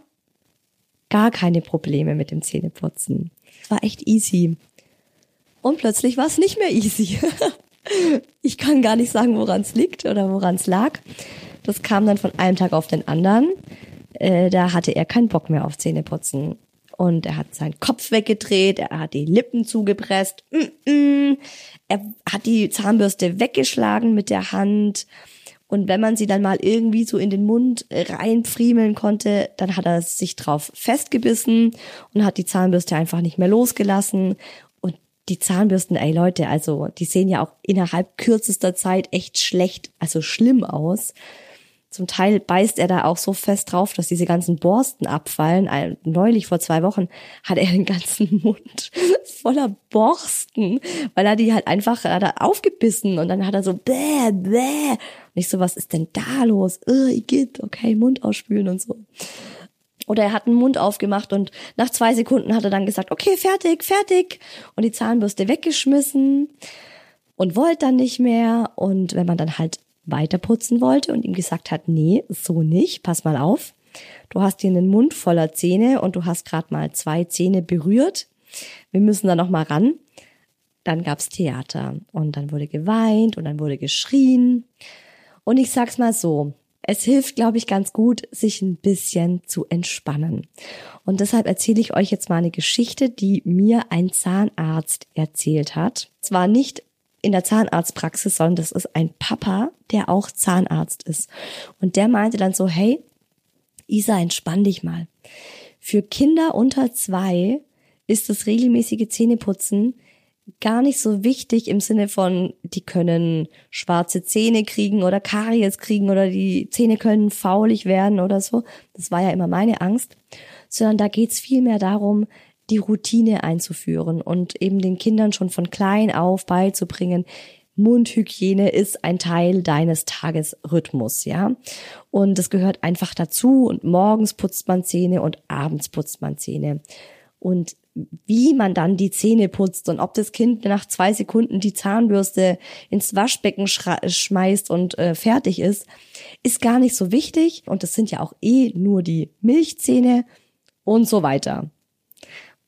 gar keine Probleme mit dem Zähneputzen. Es war echt easy. Und plötzlich war es nicht mehr easy. ich kann gar nicht sagen, woran es liegt oder woran es lag. Das kam dann von einem Tag auf den anderen. Äh, da hatte er keinen Bock mehr auf Zähneputzen. Und er hat seinen Kopf weggedreht, er hat die Lippen zugepresst, mm -mm. er hat die Zahnbürste weggeschlagen mit der Hand. Und wenn man sie dann mal irgendwie so in den Mund reinfriemeln konnte, dann hat er sich drauf festgebissen und hat die Zahnbürste einfach nicht mehr losgelassen. Und die Zahnbürsten, ey Leute, also die sehen ja auch innerhalb kürzester Zeit echt schlecht, also schlimm aus. Zum Teil beißt er da auch so fest drauf, dass diese ganzen Borsten abfallen. Neulich vor zwei Wochen hat er den ganzen Mund voller Borsten, weil er die halt einfach hat er aufgebissen und dann hat er so bäh, bäh. Und ich so, was ist denn da los? Oh, okay, Mund ausspülen und so. Oder er hat einen Mund aufgemacht und nach zwei Sekunden hat er dann gesagt, okay, fertig, fertig. Und die Zahnbürste weggeschmissen und wollte dann nicht mehr. Und wenn man dann halt weiter putzen wollte und ihm gesagt hat, nee, so nicht, pass mal auf. Du hast hier einen Mund voller Zähne und du hast gerade mal zwei Zähne berührt. Wir müssen da noch mal ran. Dann gab's Theater und dann wurde geweint und dann wurde geschrien. Und ich sag's mal so, es hilft, glaube ich, ganz gut, sich ein bisschen zu entspannen. Und deshalb erzähle ich euch jetzt mal eine Geschichte, die mir ein Zahnarzt erzählt hat. Es war nicht in der Zahnarztpraxis, sondern das ist ein Papa, der auch Zahnarzt ist. Und der meinte dann so, hey, Isa, entspann dich mal. Für Kinder unter zwei ist das regelmäßige Zähneputzen gar nicht so wichtig im Sinne von, die können schwarze Zähne kriegen oder Karies kriegen oder die Zähne können faulig werden oder so. Das war ja immer meine Angst. Sondern da geht's viel mehr darum, die Routine einzuführen und eben den Kindern schon von klein auf beizubringen, Mundhygiene ist ein Teil deines Tagesrhythmus, ja. Und es gehört einfach dazu und morgens putzt man Zähne und abends putzt man Zähne. Und wie man dann die Zähne putzt und ob das Kind nach zwei Sekunden die Zahnbürste ins Waschbecken schmeißt und äh, fertig ist, ist gar nicht so wichtig. Und das sind ja auch eh nur die Milchzähne und so weiter.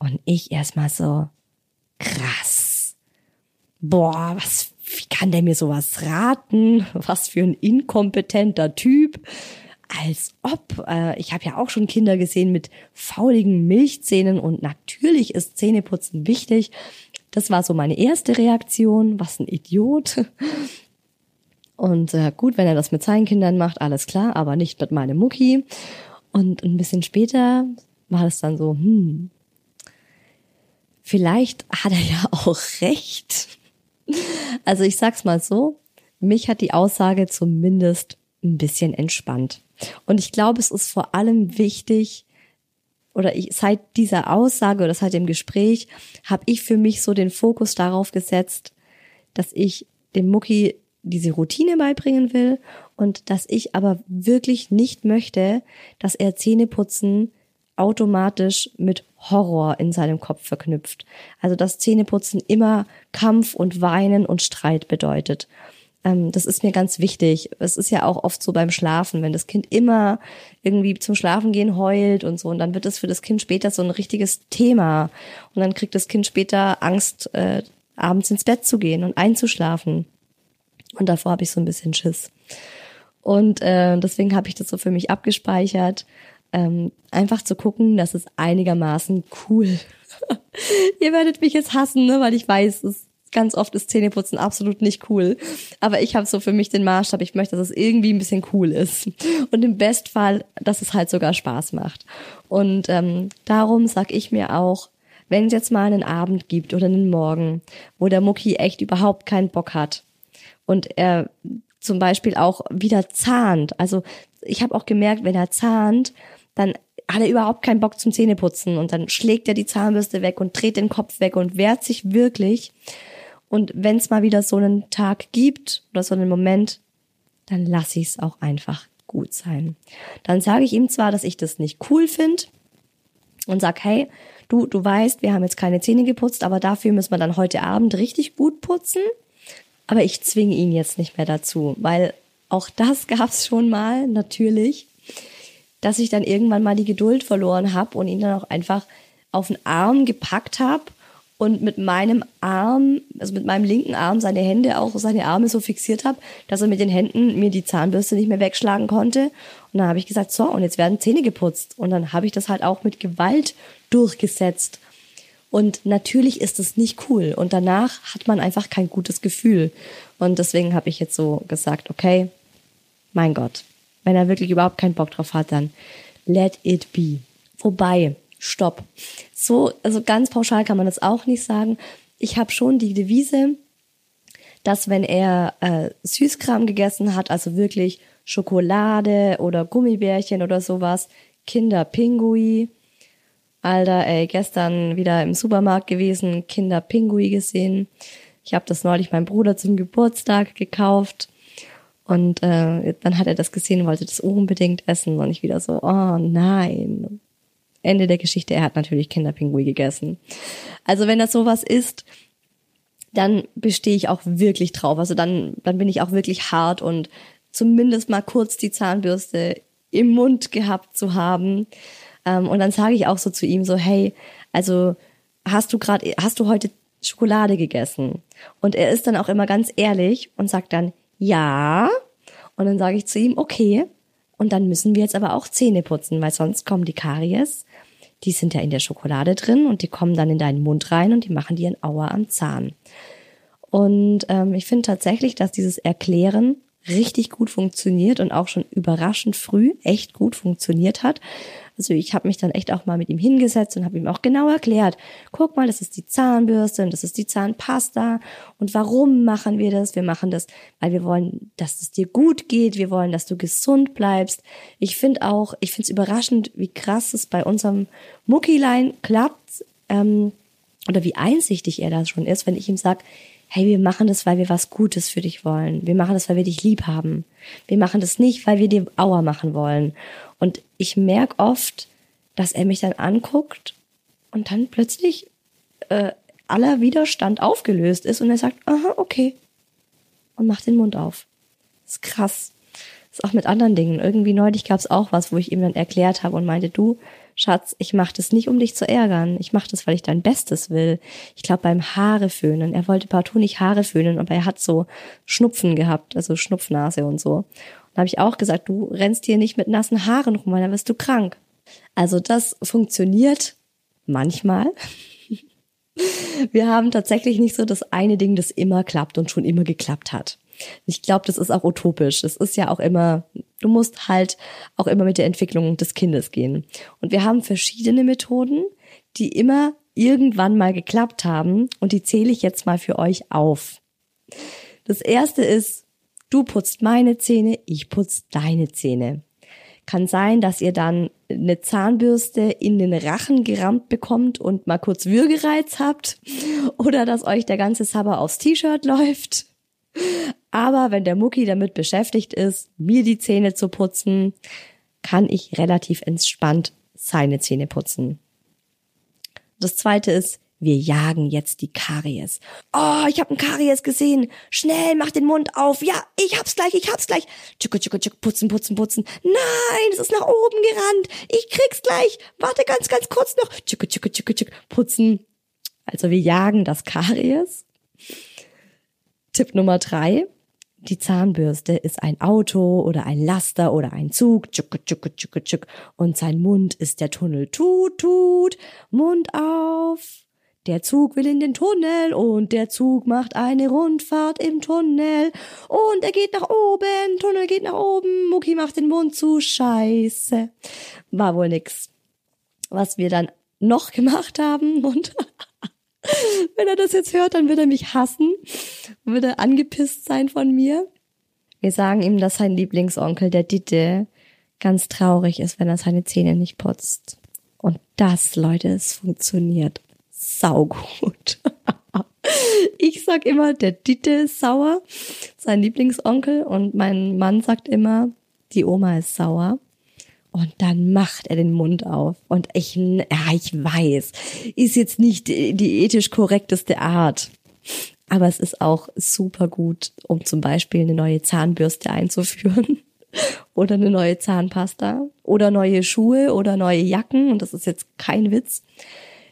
Und ich erstmal so, krass. Boah, was wie kann der mir sowas raten? Was für ein inkompetenter Typ. Als ob. Äh, ich habe ja auch schon Kinder gesehen mit fauligen Milchzähnen und natürlich ist Zähneputzen wichtig. Das war so meine erste Reaktion. Was ein Idiot. Und äh, gut, wenn er das mit seinen Kindern macht, alles klar, aber nicht mit meinem Mucki. Und ein bisschen später war es dann so, hm, vielleicht hat er ja auch recht. Also ich sag's mal so, mich hat die Aussage zumindest ein bisschen entspannt. Und ich glaube, es ist vor allem wichtig, oder ich, seit dieser Aussage oder seit dem Gespräch habe ich für mich so den Fokus darauf gesetzt, dass ich dem Mucki diese Routine beibringen will und dass ich aber wirklich nicht möchte, dass er Zähneputzen automatisch mit Horror in seinem Kopf verknüpft. Also dass Zähneputzen immer Kampf und Weinen und Streit bedeutet. Ähm, das ist mir ganz wichtig. Es ist ja auch oft so beim Schlafen, wenn das Kind immer irgendwie zum Schlafen gehen heult und so, und dann wird es für das Kind später so ein richtiges Thema. Und dann kriegt das Kind später Angst, äh, abends ins Bett zu gehen und einzuschlafen. Und davor habe ich so ein bisschen Schiss. Und äh, deswegen habe ich das so für mich abgespeichert, ähm, einfach zu gucken, dass es einigermaßen cool. Ihr werdet mich jetzt hassen, ne, weil ich weiß, es ganz oft ist Zähneputzen absolut nicht cool. Aber ich habe so für mich den Maßstab, ich möchte, dass es irgendwie ein bisschen cool ist. Und im Bestfall, dass es halt sogar Spaß macht. Und ähm, darum sag ich mir auch, wenn es jetzt mal einen Abend gibt oder einen Morgen, wo der Mucki echt überhaupt keinen Bock hat und er zum Beispiel auch wieder zahnt. Also ich habe auch gemerkt, wenn er zahnt, dann hat er überhaupt keinen Bock zum Zähneputzen und dann schlägt er die Zahnbürste weg und dreht den Kopf weg und wehrt sich wirklich. Und wenn es mal wieder so einen Tag gibt oder so einen Moment, dann lasse ich es auch einfach gut sein. Dann sage ich ihm zwar, dass ich das nicht cool finde und sag, hey, du, du weißt, wir haben jetzt keine Zähne geputzt, aber dafür müssen wir dann heute Abend richtig gut putzen. Aber ich zwinge ihn jetzt nicht mehr dazu, weil auch das gab's schon mal, natürlich, dass ich dann irgendwann mal die Geduld verloren habe und ihn dann auch einfach auf den Arm gepackt habe und mit meinem Arm, also mit meinem linken Arm seine Hände auch, seine Arme so fixiert habe, dass er mit den Händen mir die Zahnbürste nicht mehr wegschlagen konnte. Und dann habe ich gesagt, so, und jetzt werden Zähne geputzt. Und dann habe ich das halt auch mit Gewalt durchgesetzt. Und natürlich ist es nicht cool. Und danach hat man einfach kein gutes Gefühl. Und deswegen habe ich jetzt so gesagt, okay, mein Gott, wenn er wirklich überhaupt keinen Bock drauf hat, dann let it be. Wobei, stopp. So, also ganz pauschal kann man das auch nicht sagen. Ich habe schon die Devise, dass wenn er äh, Süßkram gegessen hat, also wirklich Schokolade oder Gummibärchen oder sowas, Kinderpingui, Alter, ey, gestern wieder im Supermarkt gewesen, Kinderpingui gesehen. Ich habe das neulich meinem Bruder zum Geburtstag gekauft. Und äh, dann hat er das gesehen und wollte das unbedingt essen. Und ich wieder so, oh nein. Ende der Geschichte, er hat natürlich Kinderpingui gegessen. Also wenn das sowas ist, dann bestehe ich auch wirklich drauf. Also dann, dann bin ich auch wirklich hart und zumindest mal kurz die Zahnbürste im Mund gehabt zu haben. Ähm, und dann sage ich auch so zu ihm so, hey, also hast du gerade, hast du heute Schokolade gegessen? Und er ist dann auch immer ganz ehrlich und sagt dann, ja. Und dann sage ich zu ihm, okay. Und dann müssen wir jetzt aber auch Zähne putzen, weil sonst kommen die Karies. Die sind ja in der Schokolade drin und die kommen dann in deinen Mund rein und die machen dir ein Auer am Zahn. Und ähm, ich finde tatsächlich, dass dieses Erklären richtig gut funktioniert und auch schon überraschend früh echt gut funktioniert hat. Also ich habe mich dann echt auch mal mit ihm hingesetzt und habe ihm auch genau erklärt, guck mal, das ist die Zahnbürste und das ist die Zahnpasta und warum machen wir das? Wir machen das, weil wir wollen, dass es dir gut geht, wir wollen, dass du gesund bleibst. Ich finde auch, ich finde es überraschend, wie krass es bei unserem Muckilein klappt ähm, oder wie einsichtig er da schon ist, wenn ich ihm sage, hey, wir machen das, weil wir was Gutes für dich wollen. Wir machen das, weil wir dich lieb haben. Wir machen das nicht, weil wir dir Auer machen wollen. Und ich merke oft, dass er mich dann anguckt und dann plötzlich äh, aller Widerstand aufgelöst ist und er sagt, aha, okay. Und macht den Mund auf. Das ist krass. Das ist auch mit anderen Dingen. Irgendwie neulich gab es auch was, wo ich ihm dann erklärt habe und meinte, du, Schatz, ich mache das nicht, um dich zu ärgern. Ich mache das, weil ich dein Bestes will. Ich glaube beim Haare föhnen. Er wollte partout nicht Haare föhnen, aber er hat so Schnupfen gehabt, also Schnupfnase und so. Und da habe ich auch gesagt, du rennst hier nicht mit nassen Haaren rum, weil dann wirst du krank. Also das funktioniert manchmal. Wir haben tatsächlich nicht so das eine Ding, das immer klappt und schon immer geklappt hat. Ich glaube, das ist auch utopisch. Es ist ja auch immer, du musst halt auch immer mit der Entwicklung des Kindes gehen. Und wir haben verschiedene Methoden, die immer irgendwann mal geklappt haben und die zähle ich jetzt mal für euch auf. Das erste ist, du putzt meine Zähne, ich putz deine Zähne. Kann sein, dass ihr dann eine Zahnbürste in den Rachen gerammt bekommt und mal kurz Würgereiz habt oder dass euch der ganze Sabber aufs T-Shirt läuft. Aber wenn der Mucki damit beschäftigt ist, mir die Zähne zu putzen, kann ich relativ entspannt seine Zähne putzen. Das zweite ist, wir jagen jetzt die Karies. Oh, ich habe einen Karies gesehen. Schnell, mach den Mund auf. Ja, ich hab's gleich, ich hab's gleich. Tschuk, tschuk, tschuk, putzen, putzen, putzen. Nein, es ist nach oben gerannt. Ich krieg's gleich. Warte ganz, ganz kurz noch. Tschuk, tschuk, tschuk, tschuk, putzen. Also wir jagen das Karies. Tipp Nummer drei. Die Zahnbürste ist ein Auto oder ein Laster oder ein Zug. Tschuk, tschuk, tschuk, tschuk. Und sein Mund ist der Tunnel. Tut, tut. Mund auf. Der Zug will in den Tunnel und der Zug macht eine Rundfahrt im Tunnel und er geht nach oben, Tunnel geht nach oben, Mucki macht den Mund zu, scheiße. War wohl nix. Was wir dann noch gemacht haben und wenn er das jetzt hört, dann wird er mich hassen, wird er angepisst sein von mir. Wir sagen ihm, dass sein Lieblingsonkel, der Ditte, ganz traurig ist, wenn er seine Zähne nicht putzt. Und das, Leute, es funktioniert saugut. ich sag immer, der Ditte ist sauer, sein Lieblingsonkel, und mein Mann sagt immer, die Oma ist sauer. Und dann macht er den Mund auf. Und ich, ja, ich weiß, ist jetzt nicht die ethisch korrekteste Art. Aber es ist auch super gut, um zum Beispiel eine neue Zahnbürste einzuführen. Oder eine neue Zahnpasta. Oder neue Schuhe oder neue Jacken. Und das ist jetzt kein Witz.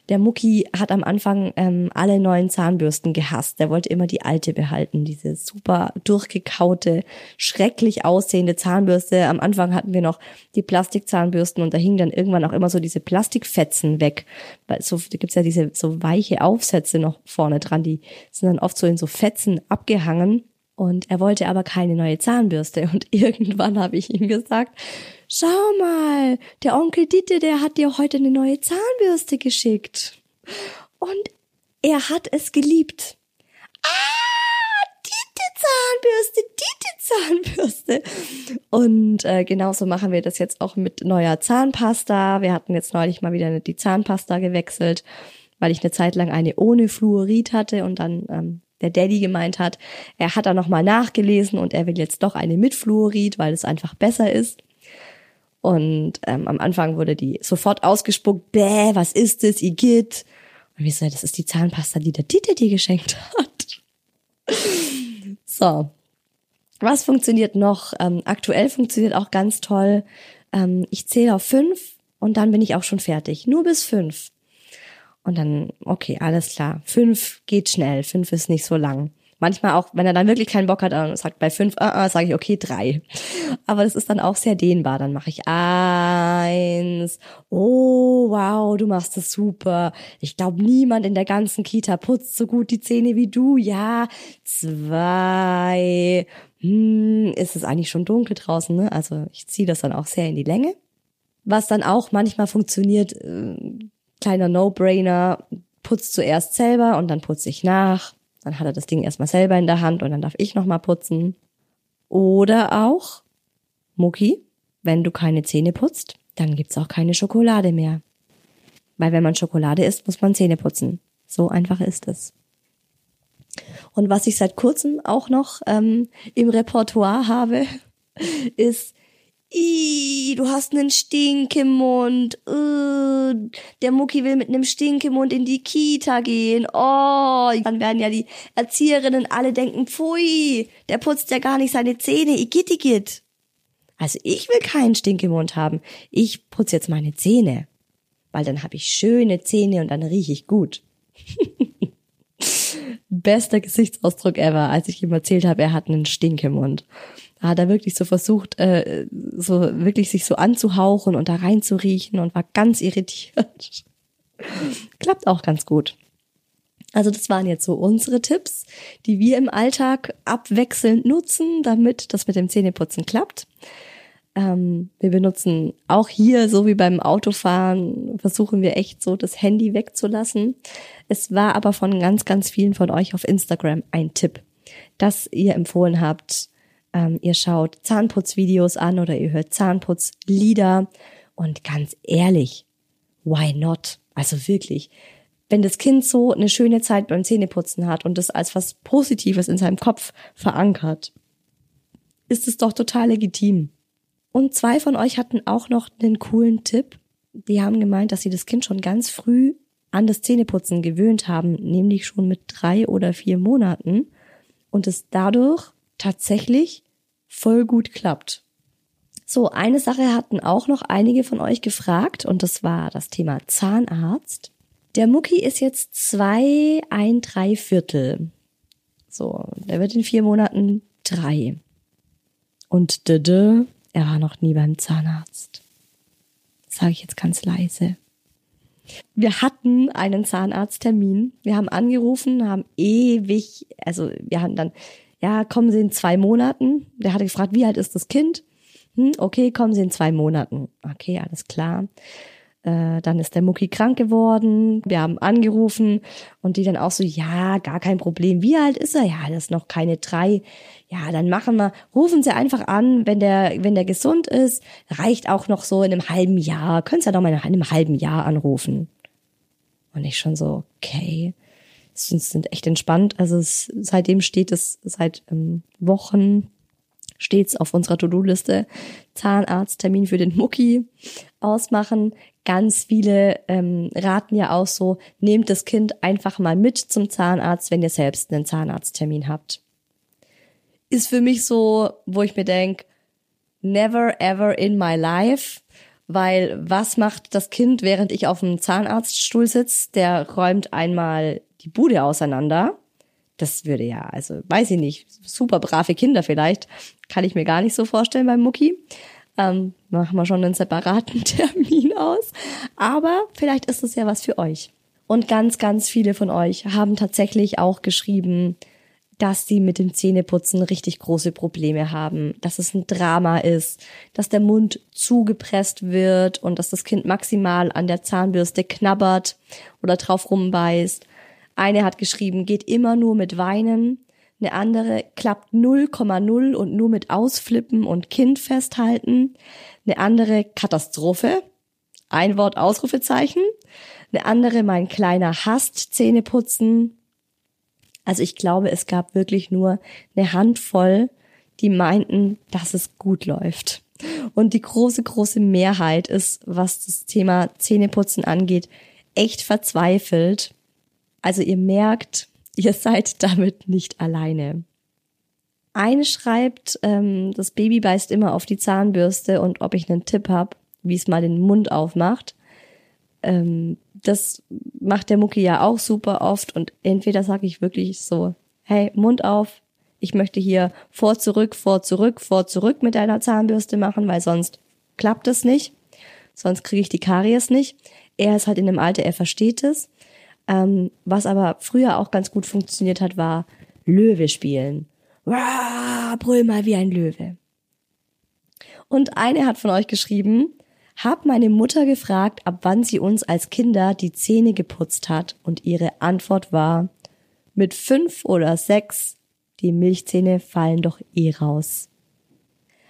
Der Mucki hat am Anfang ähm, alle neuen Zahnbürsten gehasst. Der wollte immer die alte behalten, diese super durchgekaute, schrecklich aussehende Zahnbürste. Am Anfang hatten wir noch die Plastikzahnbürsten und da hingen dann irgendwann auch immer so diese Plastikfetzen weg. Weil so da gibt's ja diese so weiche Aufsätze noch vorne dran, die sind dann oft so in so Fetzen abgehangen. Und er wollte aber keine neue Zahnbürste. Und irgendwann habe ich ihm gesagt, schau mal, der Onkel Ditte, der hat dir heute eine neue Zahnbürste geschickt. Und er hat es geliebt. Ah, Ditte Zahnbürste, Ditte Zahnbürste. Und äh, genauso machen wir das jetzt auch mit neuer Zahnpasta. Wir hatten jetzt neulich mal wieder die Zahnpasta gewechselt, weil ich eine Zeit lang eine ohne Fluorid hatte und dann ähm, der Daddy gemeint hat, er hat da nochmal nachgelesen und er will jetzt doch eine mit Fluorid, weil es einfach besser ist. Und ähm, am Anfang wurde die sofort ausgespuckt, bäh, was ist das, Igitt? Und wir so, das ist die Zahnpasta, die der Dieter dir geschenkt hat. so. Was funktioniert noch? Ähm, aktuell funktioniert auch ganz toll. Ähm, ich zähle auf fünf und dann bin ich auch schon fertig. Nur bis fünf. Und dann, okay, alles klar. Fünf geht schnell, fünf ist nicht so lang. Manchmal auch, wenn er dann wirklich keinen Bock hat und sagt bei fünf, uh, uh, sage ich okay, drei. Aber das ist dann auch sehr dehnbar. Dann mache ich eins. Oh, wow, du machst das super. Ich glaube, niemand in der ganzen Kita putzt so gut die Zähne wie du. Ja, zwei. Hm, ist es eigentlich schon dunkel draußen, ne? Also ich ziehe das dann auch sehr in die Länge. Was dann auch manchmal funktioniert, äh, kleiner No-Brainer, putzt zuerst selber und dann putze ich nach. Dann hat er das Ding erstmal selber in der Hand und dann darf ich nochmal putzen. Oder auch, Mucki, wenn du keine Zähne putzt, dann gibt's auch keine Schokolade mehr. Weil wenn man Schokolade isst, muss man Zähne putzen. So einfach ist es. Und was ich seit kurzem auch noch ähm, im Repertoire habe, ist Ih, du hast einen Stinkemund. Uh, der Mucki will mit einem Stinkemund in die Kita gehen. Oh, dann werden ja die Erzieherinnen alle denken, pfui, der putzt ja gar nicht seine Zähne. Igitt, igitt. Also ich will keinen Stinkemund haben. Ich putze jetzt meine Zähne. weil dann habe ich schöne Zähne und dann rieche ich gut. Bester Gesichtsausdruck ever, als ich ihm erzählt habe, er hat einen Stinkemund. Da hat er wirklich so versucht, äh, so wirklich sich so anzuhauchen und da reinzuriechen und war ganz irritiert. Klappt auch ganz gut. Also das waren jetzt so unsere Tipps, die wir im Alltag abwechselnd nutzen, damit das mit dem Zähneputzen klappt. Ähm, wir benutzen auch hier, so wie beim Autofahren, versuchen wir echt so das Handy wegzulassen. Es war aber von ganz, ganz vielen von euch auf Instagram ein Tipp, dass ihr empfohlen habt, ähm, ihr schaut Zahnputzvideos an oder ihr hört Zahnputzlieder und ganz ehrlich, why not? Also wirklich, wenn das Kind so eine schöne Zeit beim Zähneputzen hat und das als was Positives in seinem Kopf verankert, ist es doch total legitim. Und zwei von euch hatten auch noch einen coolen Tipp. Die haben gemeint, dass sie das Kind schon ganz früh an das Zähneputzen gewöhnt haben, nämlich schon mit drei oder vier Monaten und es dadurch tatsächlich voll gut klappt. So, eine Sache hatten auch noch einige von euch gefragt und das war das Thema Zahnarzt. Der Mucki ist jetzt zwei, ein, drei Viertel. So, der wird in vier Monaten drei. Und dede, er war noch nie beim Zahnarzt. Sage ich jetzt ganz leise. Wir hatten einen Zahnarzttermin. Wir haben angerufen, haben ewig, also wir hatten dann, ja, kommen Sie in zwei Monaten. Der hatte gefragt, wie alt ist das Kind? Hm, okay, kommen Sie in zwei Monaten. Okay, alles klar. Äh, dann ist der Mucki krank geworden. Wir haben angerufen und die dann auch so, ja, gar kein Problem. Wie alt ist er? Ja, das ist noch keine drei. Ja, dann machen wir, rufen Sie einfach an, wenn der, wenn der gesund ist. Reicht auch noch so in einem halben Jahr. Können Sie ja doch mal in einem halben Jahr anrufen. Und ich schon so, okay. Sind echt entspannt. Also es, seitdem steht es seit ähm, Wochen stets auf unserer To-Do-Liste. Zahnarzttermin für den Mucki ausmachen. Ganz viele ähm, raten ja auch so, nehmt das Kind einfach mal mit zum Zahnarzt, wenn ihr selbst einen Zahnarzttermin habt. Ist für mich so, wo ich mir denk, never ever in my life, weil was macht das Kind, während ich auf dem Zahnarztstuhl sitze? Der räumt einmal die Bude auseinander. Das würde ja, also weiß ich nicht, super brave Kinder vielleicht, kann ich mir gar nicht so vorstellen beim Mucki ähm, machen wir schon einen separaten Termin aus. Aber vielleicht ist es ja was für euch. Und ganz, ganz viele von euch haben tatsächlich auch geschrieben, dass sie mit dem Zähneputzen richtig große Probleme haben, dass es ein Drama ist, dass der Mund zugepresst wird und dass das Kind maximal an der Zahnbürste knabbert oder drauf rumbeißt. Eine hat geschrieben, geht immer nur mit Weinen eine andere klappt 0,0 und nur mit Ausflippen und Kind festhalten, eine andere Katastrophe, ein Wort Ausrufezeichen, eine andere mein kleiner hasst Zähne putzen. Also ich glaube, es gab wirklich nur eine Handvoll, die meinten, dass es gut läuft. Und die große, große Mehrheit ist, was das Thema Zähneputzen angeht, echt verzweifelt. Also ihr merkt, Ihr seid damit nicht alleine. Eine schreibt, ähm, das Baby beißt immer auf die Zahnbürste und ob ich einen Tipp habe, wie es mal den Mund aufmacht. Ähm, das macht der Mucki ja auch super oft und entweder sage ich wirklich so, hey, Mund auf, ich möchte hier vor, zurück, vor, zurück, vor, zurück mit deiner Zahnbürste machen, weil sonst klappt es nicht. Sonst kriege ich die Karies nicht. Er ist halt in dem Alter, er versteht es. Ähm, was aber früher auch ganz gut funktioniert hat, war Löwe spielen. Wah, brüll mal wie ein Löwe. Und eine hat von euch geschrieben, hab meine Mutter gefragt, ab wann sie uns als Kinder die Zähne geputzt hat und ihre Antwort war, mit fünf oder sechs, die Milchzähne fallen doch eh raus.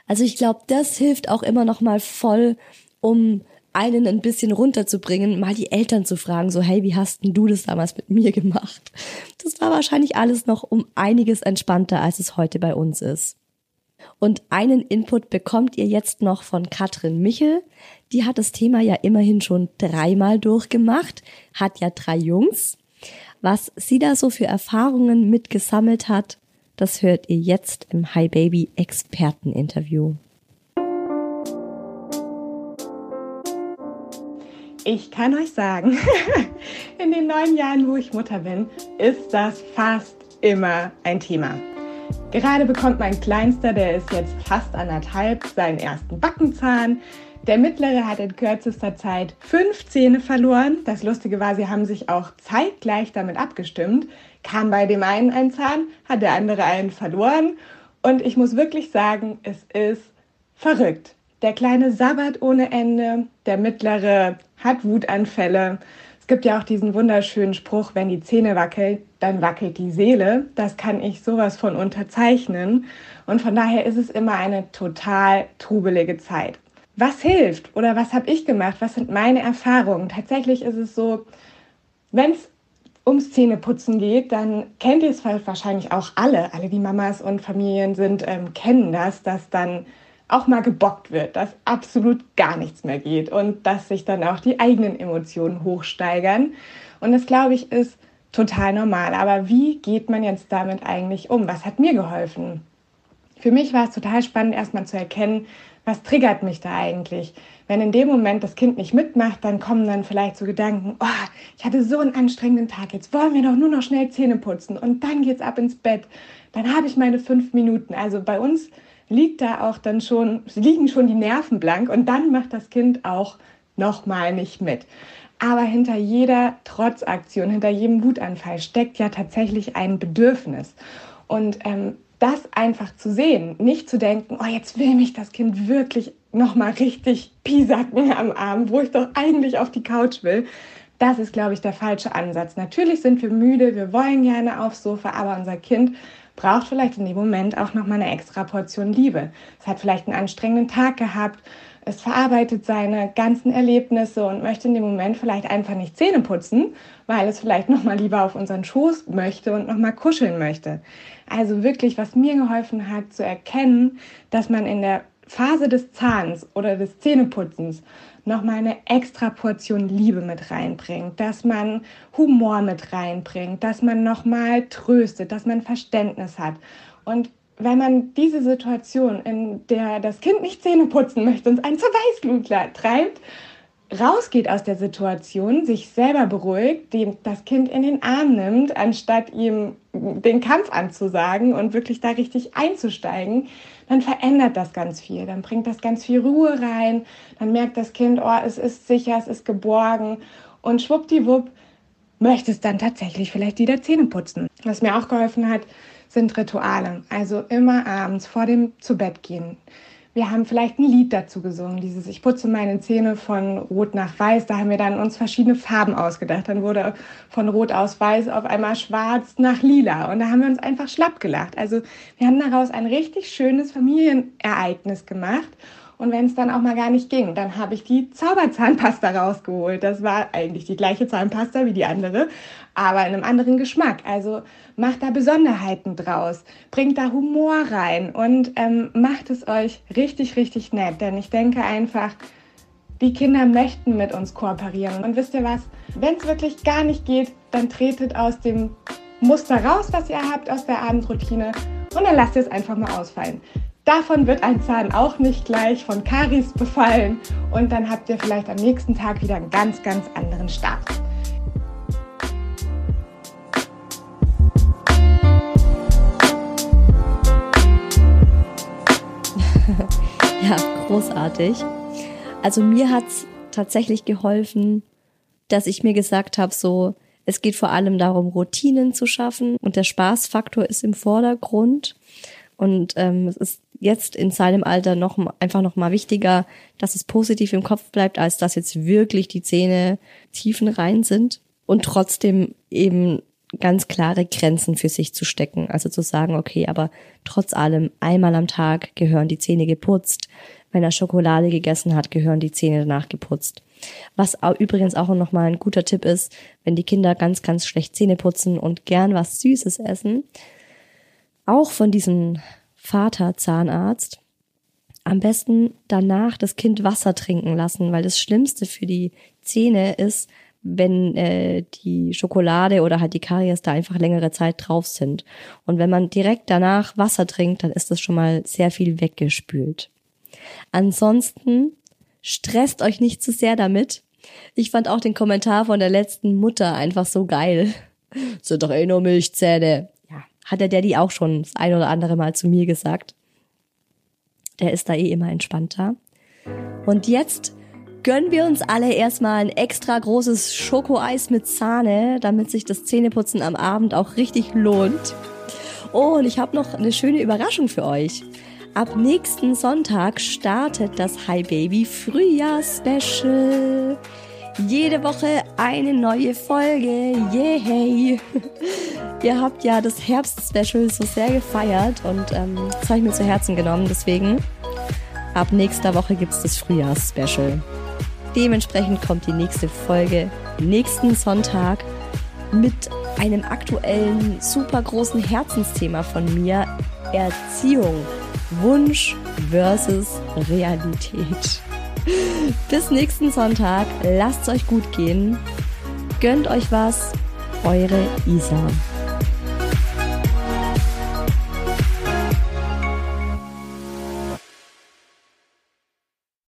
Also ich glaube, das hilft auch immer noch mal voll, um einen ein bisschen runterzubringen, mal die Eltern zu fragen, so hey, wie hast denn du das damals mit mir gemacht? Das war wahrscheinlich alles noch um einiges entspannter, als es heute bei uns ist. Und einen Input bekommt ihr jetzt noch von Katrin Michel. Die hat das Thema ja immerhin schon dreimal durchgemacht, hat ja drei Jungs. Was sie da so für Erfahrungen mitgesammelt hat, das hört ihr jetzt im Hi Baby Experteninterview. Ich kann euch sagen, in den neun Jahren, wo ich Mutter bin, ist das fast immer ein Thema. Gerade bekommt mein Kleinster, der ist jetzt fast anderthalb, seinen ersten Backenzahn. Der mittlere hat in kürzester Zeit fünf Zähne verloren. Das Lustige war, sie haben sich auch zeitgleich damit abgestimmt. Kam bei dem einen ein Zahn, hat der andere einen verloren. Und ich muss wirklich sagen, es ist verrückt. Der kleine sabbert ohne Ende, der mittlere hat Wutanfälle. Es gibt ja auch diesen wunderschönen Spruch, wenn die Zähne wackeln, dann wackelt die Seele. Das kann ich sowas von unterzeichnen. Und von daher ist es immer eine total trubelige Zeit. Was hilft oder was habe ich gemacht? Was sind meine Erfahrungen? Tatsächlich ist es so, wenn es ums Zähneputzen geht, dann kennt ihr es wahrscheinlich auch alle. Alle, die Mamas und Familien sind, ähm, kennen das, dass dann auch mal gebockt wird, dass absolut gar nichts mehr geht und dass sich dann auch die eigenen Emotionen hochsteigern. Und das, glaube ich, ist total normal. Aber wie geht man jetzt damit eigentlich um? Was hat mir geholfen? Für mich war es total spannend, erstmal zu erkennen, was triggert mich da eigentlich? Wenn in dem Moment das Kind nicht mitmacht, dann kommen dann vielleicht so Gedanken, oh, ich hatte so einen anstrengenden Tag, jetzt wollen wir doch nur noch schnell Zähne putzen und dann geht's ab ins Bett. Dann habe ich meine fünf Minuten. Also bei uns liegt da auch dann schon, liegen schon die Nerven blank und dann macht das Kind auch nochmal nicht mit. Aber hinter jeder Trotzaktion, hinter jedem Wutanfall steckt ja tatsächlich ein Bedürfnis. Und ähm, das einfach zu sehen, nicht zu denken, oh, jetzt will mich das Kind wirklich nochmal richtig piesacken am Abend, wo ich doch eigentlich auf die Couch will. Das ist, glaube ich, der falsche Ansatz. Natürlich sind wir müde, wir wollen gerne aufs Sofa, aber unser Kind braucht vielleicht in dem Moment auch noch mal eine extra Portion Liebe. Es hat vielleicht einen anstrengenden Tag gehabt, es verarbeitet seine ganzen Erlebnisse und möchte in dem Moment vielleicht einfach nicht Zähne putzen, weil es vielleicht noch mal lieber auf unseren Schoß möchte und noch mal kuscheln möchte. Also wirklich, was mir geholfen hat, zu erkennen, dass man in der Phase des Zahns oder des Zähneputzens nochmal eine extra Portion Liebe mit reinbringt, dass man Humor mit reinbringt, dass man nochmal tröstet, dass man Verständnis hat. Und wenn man diese Situation, in der das Kind nicht Zähne putzen möchte und ein zur Weißglut treibt, rausgeht aus der Situation, sich selber beruhigt, dem das Kind in den Arm nimmt, anstatt ihm den Kampf anzusagen und wirklich da richtig einzusteigen, dann verändert das ganz viel. Dann bringt das ganz viel Ruhe rein. Dann merkt das Kind, oh, es ist sicher, es ist geborgen. Und schwuppdiwupp möchte es dann tatsächlich vielleicht wieder Zähne putzen. Was mir auch geholfen hat, sind Rituale. Also immer abends vor dem Zubettgehen wir haben vielleicht ein Lied dazu gesungen, dieses Ich putze meine Zähne von Rot nach Weiß. Da haben wir dann uns verschiedene Farben ausgedacht. Dann wurde von Rot aus Weiß auf einmal Schwarz nach Lila. Und da haben wir uns einfach schlapp gelacht. Also wir haben daraus ein richtig schönes Familienereignis gemacht. Und wenn es dann auch mal gar nicht ging, dann habe ich die Zauberzahnpasta rausgeholt. Das war eigentlich die gleiche Zahnpasta wie die andere, aber in einem anderen Geschmack. Also macht da Besonderheiten draus, bringt da Humor rein und ähm, macht es euch richtig, richtig nett. Denn ich denke einfach, die Kinder möchten mit uns kooperieren. Und wisst ihr was? Wenn es wirklich gar nicht geht, dann tretet aus dem Muster raus, was ihr habt, aus der Abendroutine und dann lasst ihr es einfach mal ausfallen. Davon wird ein Zahn auch nicht gleich von Karies befallen und dann habt ihr vielleicht am nächsten Tag wieder einen ganz, ganz anderen Start. ja, großartig. Also mir hat es tatsächlich geholfen, dass ich mir gesagt habe, so, es geht vor allem darum, Routinen zu schaffen und der Spaßfaktor ist im Vordergrund. Und ähm, es ist jetzt in seinem Alter noch einfach noch mal wichtiger, dass es positiv im Kopf bleibt, als dass jetzt wirklich die Zähne tiefenrein sind und trotzdem eben ganz klare Grenzen für sich zu stecken. Also zu sagen, okay, aber trotz allem einmal am Tag gehören die Zähne geputzt. Wenn er Schokolade gegessen hat, gehören die Zähne danach geputzt. Was auch, übrigens auch noch mal ein guter Tipp ist, wenn die Kinder ganz, ganz schlecht Zähne putzen und gern was Süßes essen, auch von diesem Vater Zahnarzt, am besten danach das Kind Wasser trinken lassen, weil das Schlimmste für die Zähne ist, wenn äh, die Schokolade oder halt die Karies da einfach längere Zeit drauf sind. Und wenn man direkt danach Wasser trinkt, dann ist das schon mal sehr viel weggespült. Ansonsten stresst euch nicht zu sehr damit. Ich fand auch den Kommentar von der letzten Mutter einfach so geil. Sind doch eh nur Milchzähne. Hat der Daddy auch schon das ein oder andere Mal zu mir gesagt. Der ist da eh immer entspannter. Und jetzt gönnen wir uns alle erstmal ein extra großes Schokoeis mit Sahne, damit sich das Zähneputzen am Abend auch richtig lohnt. Oh, und ich habe noch eine schöne Überraschung für euch. Ab nächsten Sonntag startet das Hi Baby Frühjahr-Special. Jede Woche eine neue Folge. Yay! Ihr habt ja das Herbst-Special so sehr gefeiert und ähm, das habe ich mir zu Herzen genommen. Deswegen, ab nächster Woche gibt es das Frühjahrs-Special. Dementsprechend kommt die nächste Folge nächsten Sonntag mit einem aktuellen, super großen Herzensthema von mir. Erziehung. Wunsch versus Realität. Bis nächsten Sonntag. Lasst es euch gut gehen. Gönnt euch was. Eure Isa.